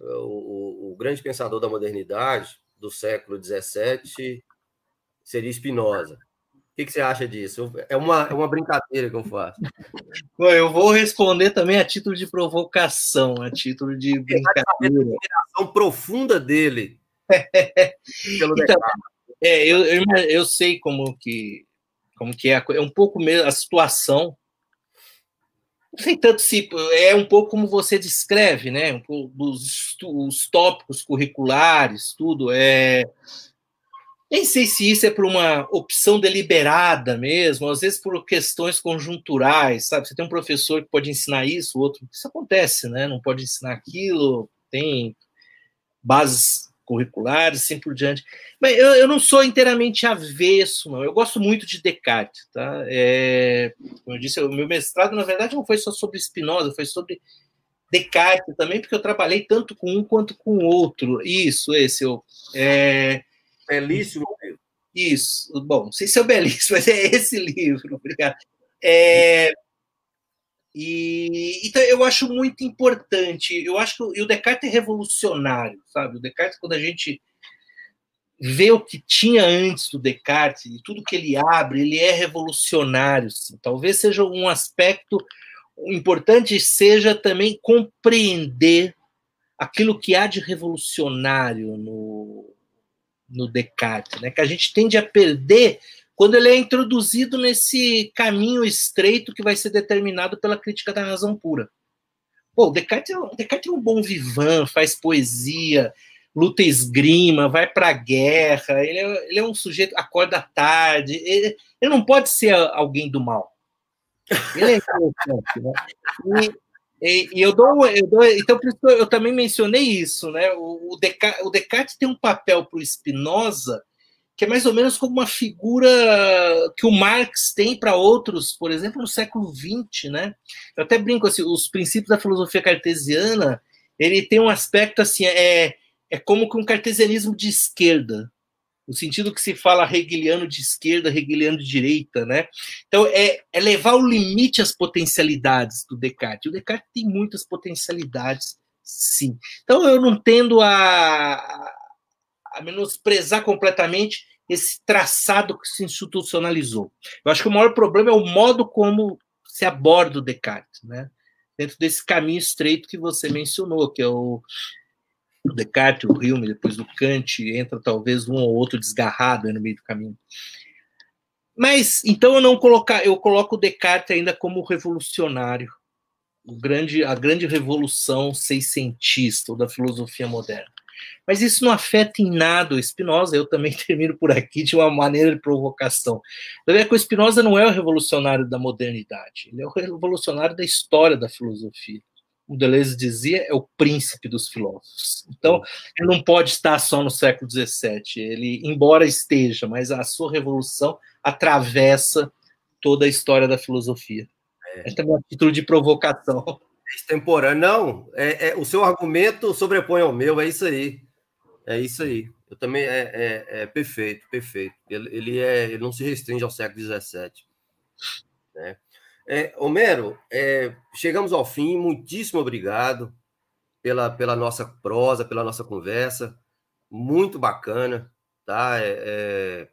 o, o grande pensador da modernidade do século XVII seria Spinoza. O que, que, você acha disso? É uma, é uma brincadeira que eu faço. Eu vou responder também a título de provocação, a título de brincadeira. A profunda dele pelo então, é, eu, eu, eu, sei como que, como que é, é um pouco mesmo a situação. Não sei tanto se é um pouco como você descreve, né? Um os, os tópicos curriculares, tudo. É, nem sei se isso é por uma opção deliberada mesmo, às vezes por questões conjunturais, sabe? Você tem um professor que pode ensinar isso, o outro. Isso acontece, né? Não pode ensinar aquilo, tem bases curriculares, assim por diante. Mas eu, eu não sou inteiramente avesso, não. Eu gosto muito de Descartes, tá? É, como eu disse, o meu mestrado, na verdade, não foi só sobre Spinoza, foi sobre Descartes também, porque eu trabalhei tanto com um quanto com o outro. Isso, esse. Eu, é... Belíssimo Isso. Bom, não sei se é belíssimo, mas é esse livro, obrigado. É, e então eu acho muito importante. Eu acho que o Descartes é revolucionário, sabe? O Descartes, quando a gente vê o que tinha antes do Descartes e tudo que ele abre, ele é revolucionário. Talvez seja um aspecto importante seja também compreender aquilo que há de revolucionário no, no Descartes, né? Que a gente tende a perder quando ele é introduzido nesse caminho estreito que vai ser determinado pela crítica da razão pura. Pô, Descartes é, Descartes é um bom vivan, faz poesia, luta esgrima, vai para a guerra, ele é, ele é, um sujeito, acorda tarde, ele, ele, não pode ser alguém do mal. Ele é interessante, né? E, e eu, dou, eu dou, então por isso eu também mencionei isso, né? O, o, Descartes, o Descartes tem um papel para o Spinoza que é mais ou menos como uma figura que o Marx tem para outros, por exemplo, no século XX, né? Eu até brinco assim, os princípios da filosofia cartesiana, ele tem um aspecto assim, é, é como que um cartesianismo de esquerda, no sentido que se fala hegeliano de esquerda, hegeliano de direita, né? Então, é, é levar o limite às potencialidades do Descartes. O Descartes tem muitas potencialidades, sim. Então, eu não tendo a, a menosprezar completamente esse traçado que se institucionalizou. Eu acho que o maior problema é o modo como se aborda o Descartes, né? Dentro desse caminho estreito que você mencionou, que é o o Descartes, o Hume, depois do Kant, entra talvez um ou outro desgarrado no meio do caminho. Mas então eu não colocar, eu coloco o Descartes ainda como revolucionário, o grande, a grande revolução seiscentista da filosofia moderna. Mas isso não afeta em nada o Spinoza, eu também termino por aqui de uma maneira de provocação. É que o Spinoza não é o revolucionário da modernidade, ele é o revolucionário da história da filosofia o Deleuze dizia, é o príncipe dos filósofos. Então, ele não pode estar só no século XVII. Ele, embora esteja, mas a sua revolução atravessa toda a história da filosofia. É. É uma título de provocação. Extemporâneo. Não, é, é, o seu argumento sobrepõe ao meu, é isso aí. É isso aí. Eu também é, é, é perfeito, perfeito. Ele, ele, é, ele não se restringe ao século XVII. Né? É, Homero, é, chegamos ao fim. Muitíssimo obrigado pela, pela nossa prosa, pela nossa conversa. Muito bacana, tá? É, é,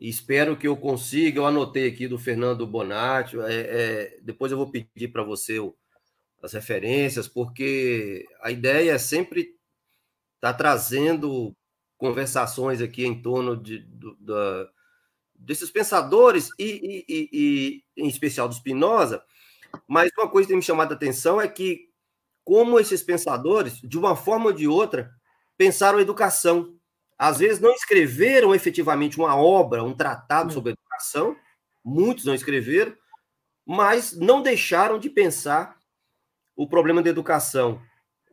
espero que eu consiga. Eu anotei aqui do Fernando Bonatti. É, é, depois eu vou pedir para você as referências, porque a ideia é sempre estar tá trazendo conversações aqui em torno de, do, da desses pensadores, e, e, e, em especial do Spinoza, mas uma coisa que tem me chamado a atenção é que, como esses pensadores, de uma forma ou de outra, pensaram a educação. Às vezes não escreveram efetivamente uma obra, um tratado sobre educação, muitos não escreveram, mas não deixaram de pensar o problema da educação.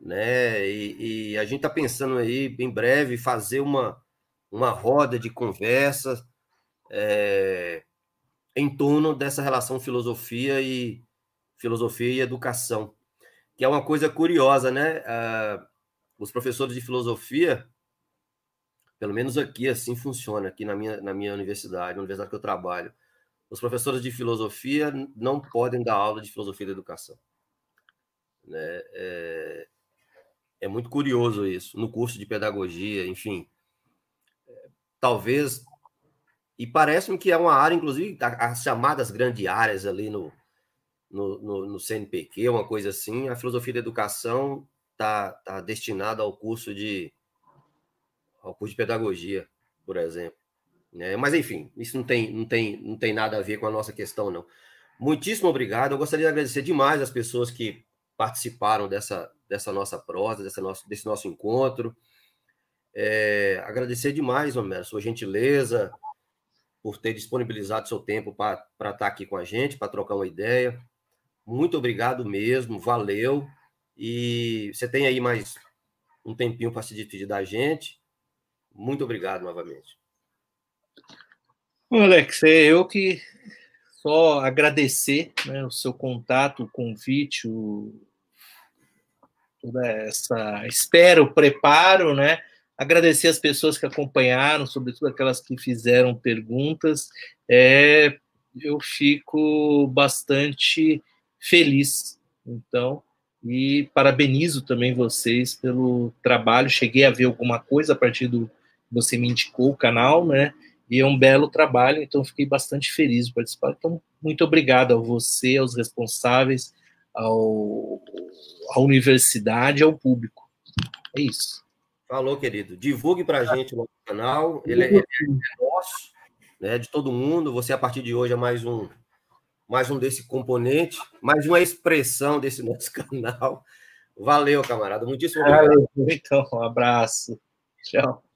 Né? E, e a gente está pensando aí, em breve, fazer uma, uma roda de conversas é, em torno dessa relação filosofia e filosofia e educação, que é uma coisa curiosa, né? Ah, os professores de filosofia, pelo menos aqui assim funciona, aqui na minha, na minha universidade, na universidade que eu trabalho, os professores de filosofia não podem dar aula de filosofia da educação. Né? É, é muito curioso isso, no curso de pedagogia, enfim. Talvez e parece-me que é uma área, inclusive, as chamadas grandes áreas ali no, no, no, no, CNPq, uma coisa assim, a filosofia da educação está tá destinada ao curso de ao curso de pedagogia, por exemplo. Né? Mas, enfim, isso não tem, não, tem, não tem nada a ver com a nossa questão, não. Muitíssimo obrigado. Eu gostaria de agradecer demais as pessoas que participaram dessa, dessa nossa prosa, dessa nosso, desse nosso encontro. É, agradecer demais, Homero, sua gentileza, por ter disponibilizado seu tempo para estar tá aqui com a gente, para trocar uma ideia. Muito obrigado mesmo, valeu. E você tem aí mais um tempinho para se despedir da gente. Muito obrigado novamente. Alex, é eu que só agradecer né, o seu contato, o convite, o, toda essa espera, o preparo, né? Agradecer as pessoas que acompanharam, sobretudo aquelas que fizeram perguntas. É, eu fico bastante feliz, então, e parabenizo também vocês pelo trabalho. Cheguei a ver alguma coisa a partir do você me indicou o canal, né? E é um belo trabalho, então fiquei bastante feliz de participar. Então, muito obrigado a você, aos responsáveis, ao, à universidade, ao público. É isso. Falou, querido. Divulgue para a gente o canal. Ele é, ele é, nosso, né, de todo mundo. Você, a partir de hoje, é mais um, mais um desse componente, mais uma expressão desse nosso canal. Valeu, camarada. Muitíssimo obrigado. Valeu, então, um abraço. Tchau.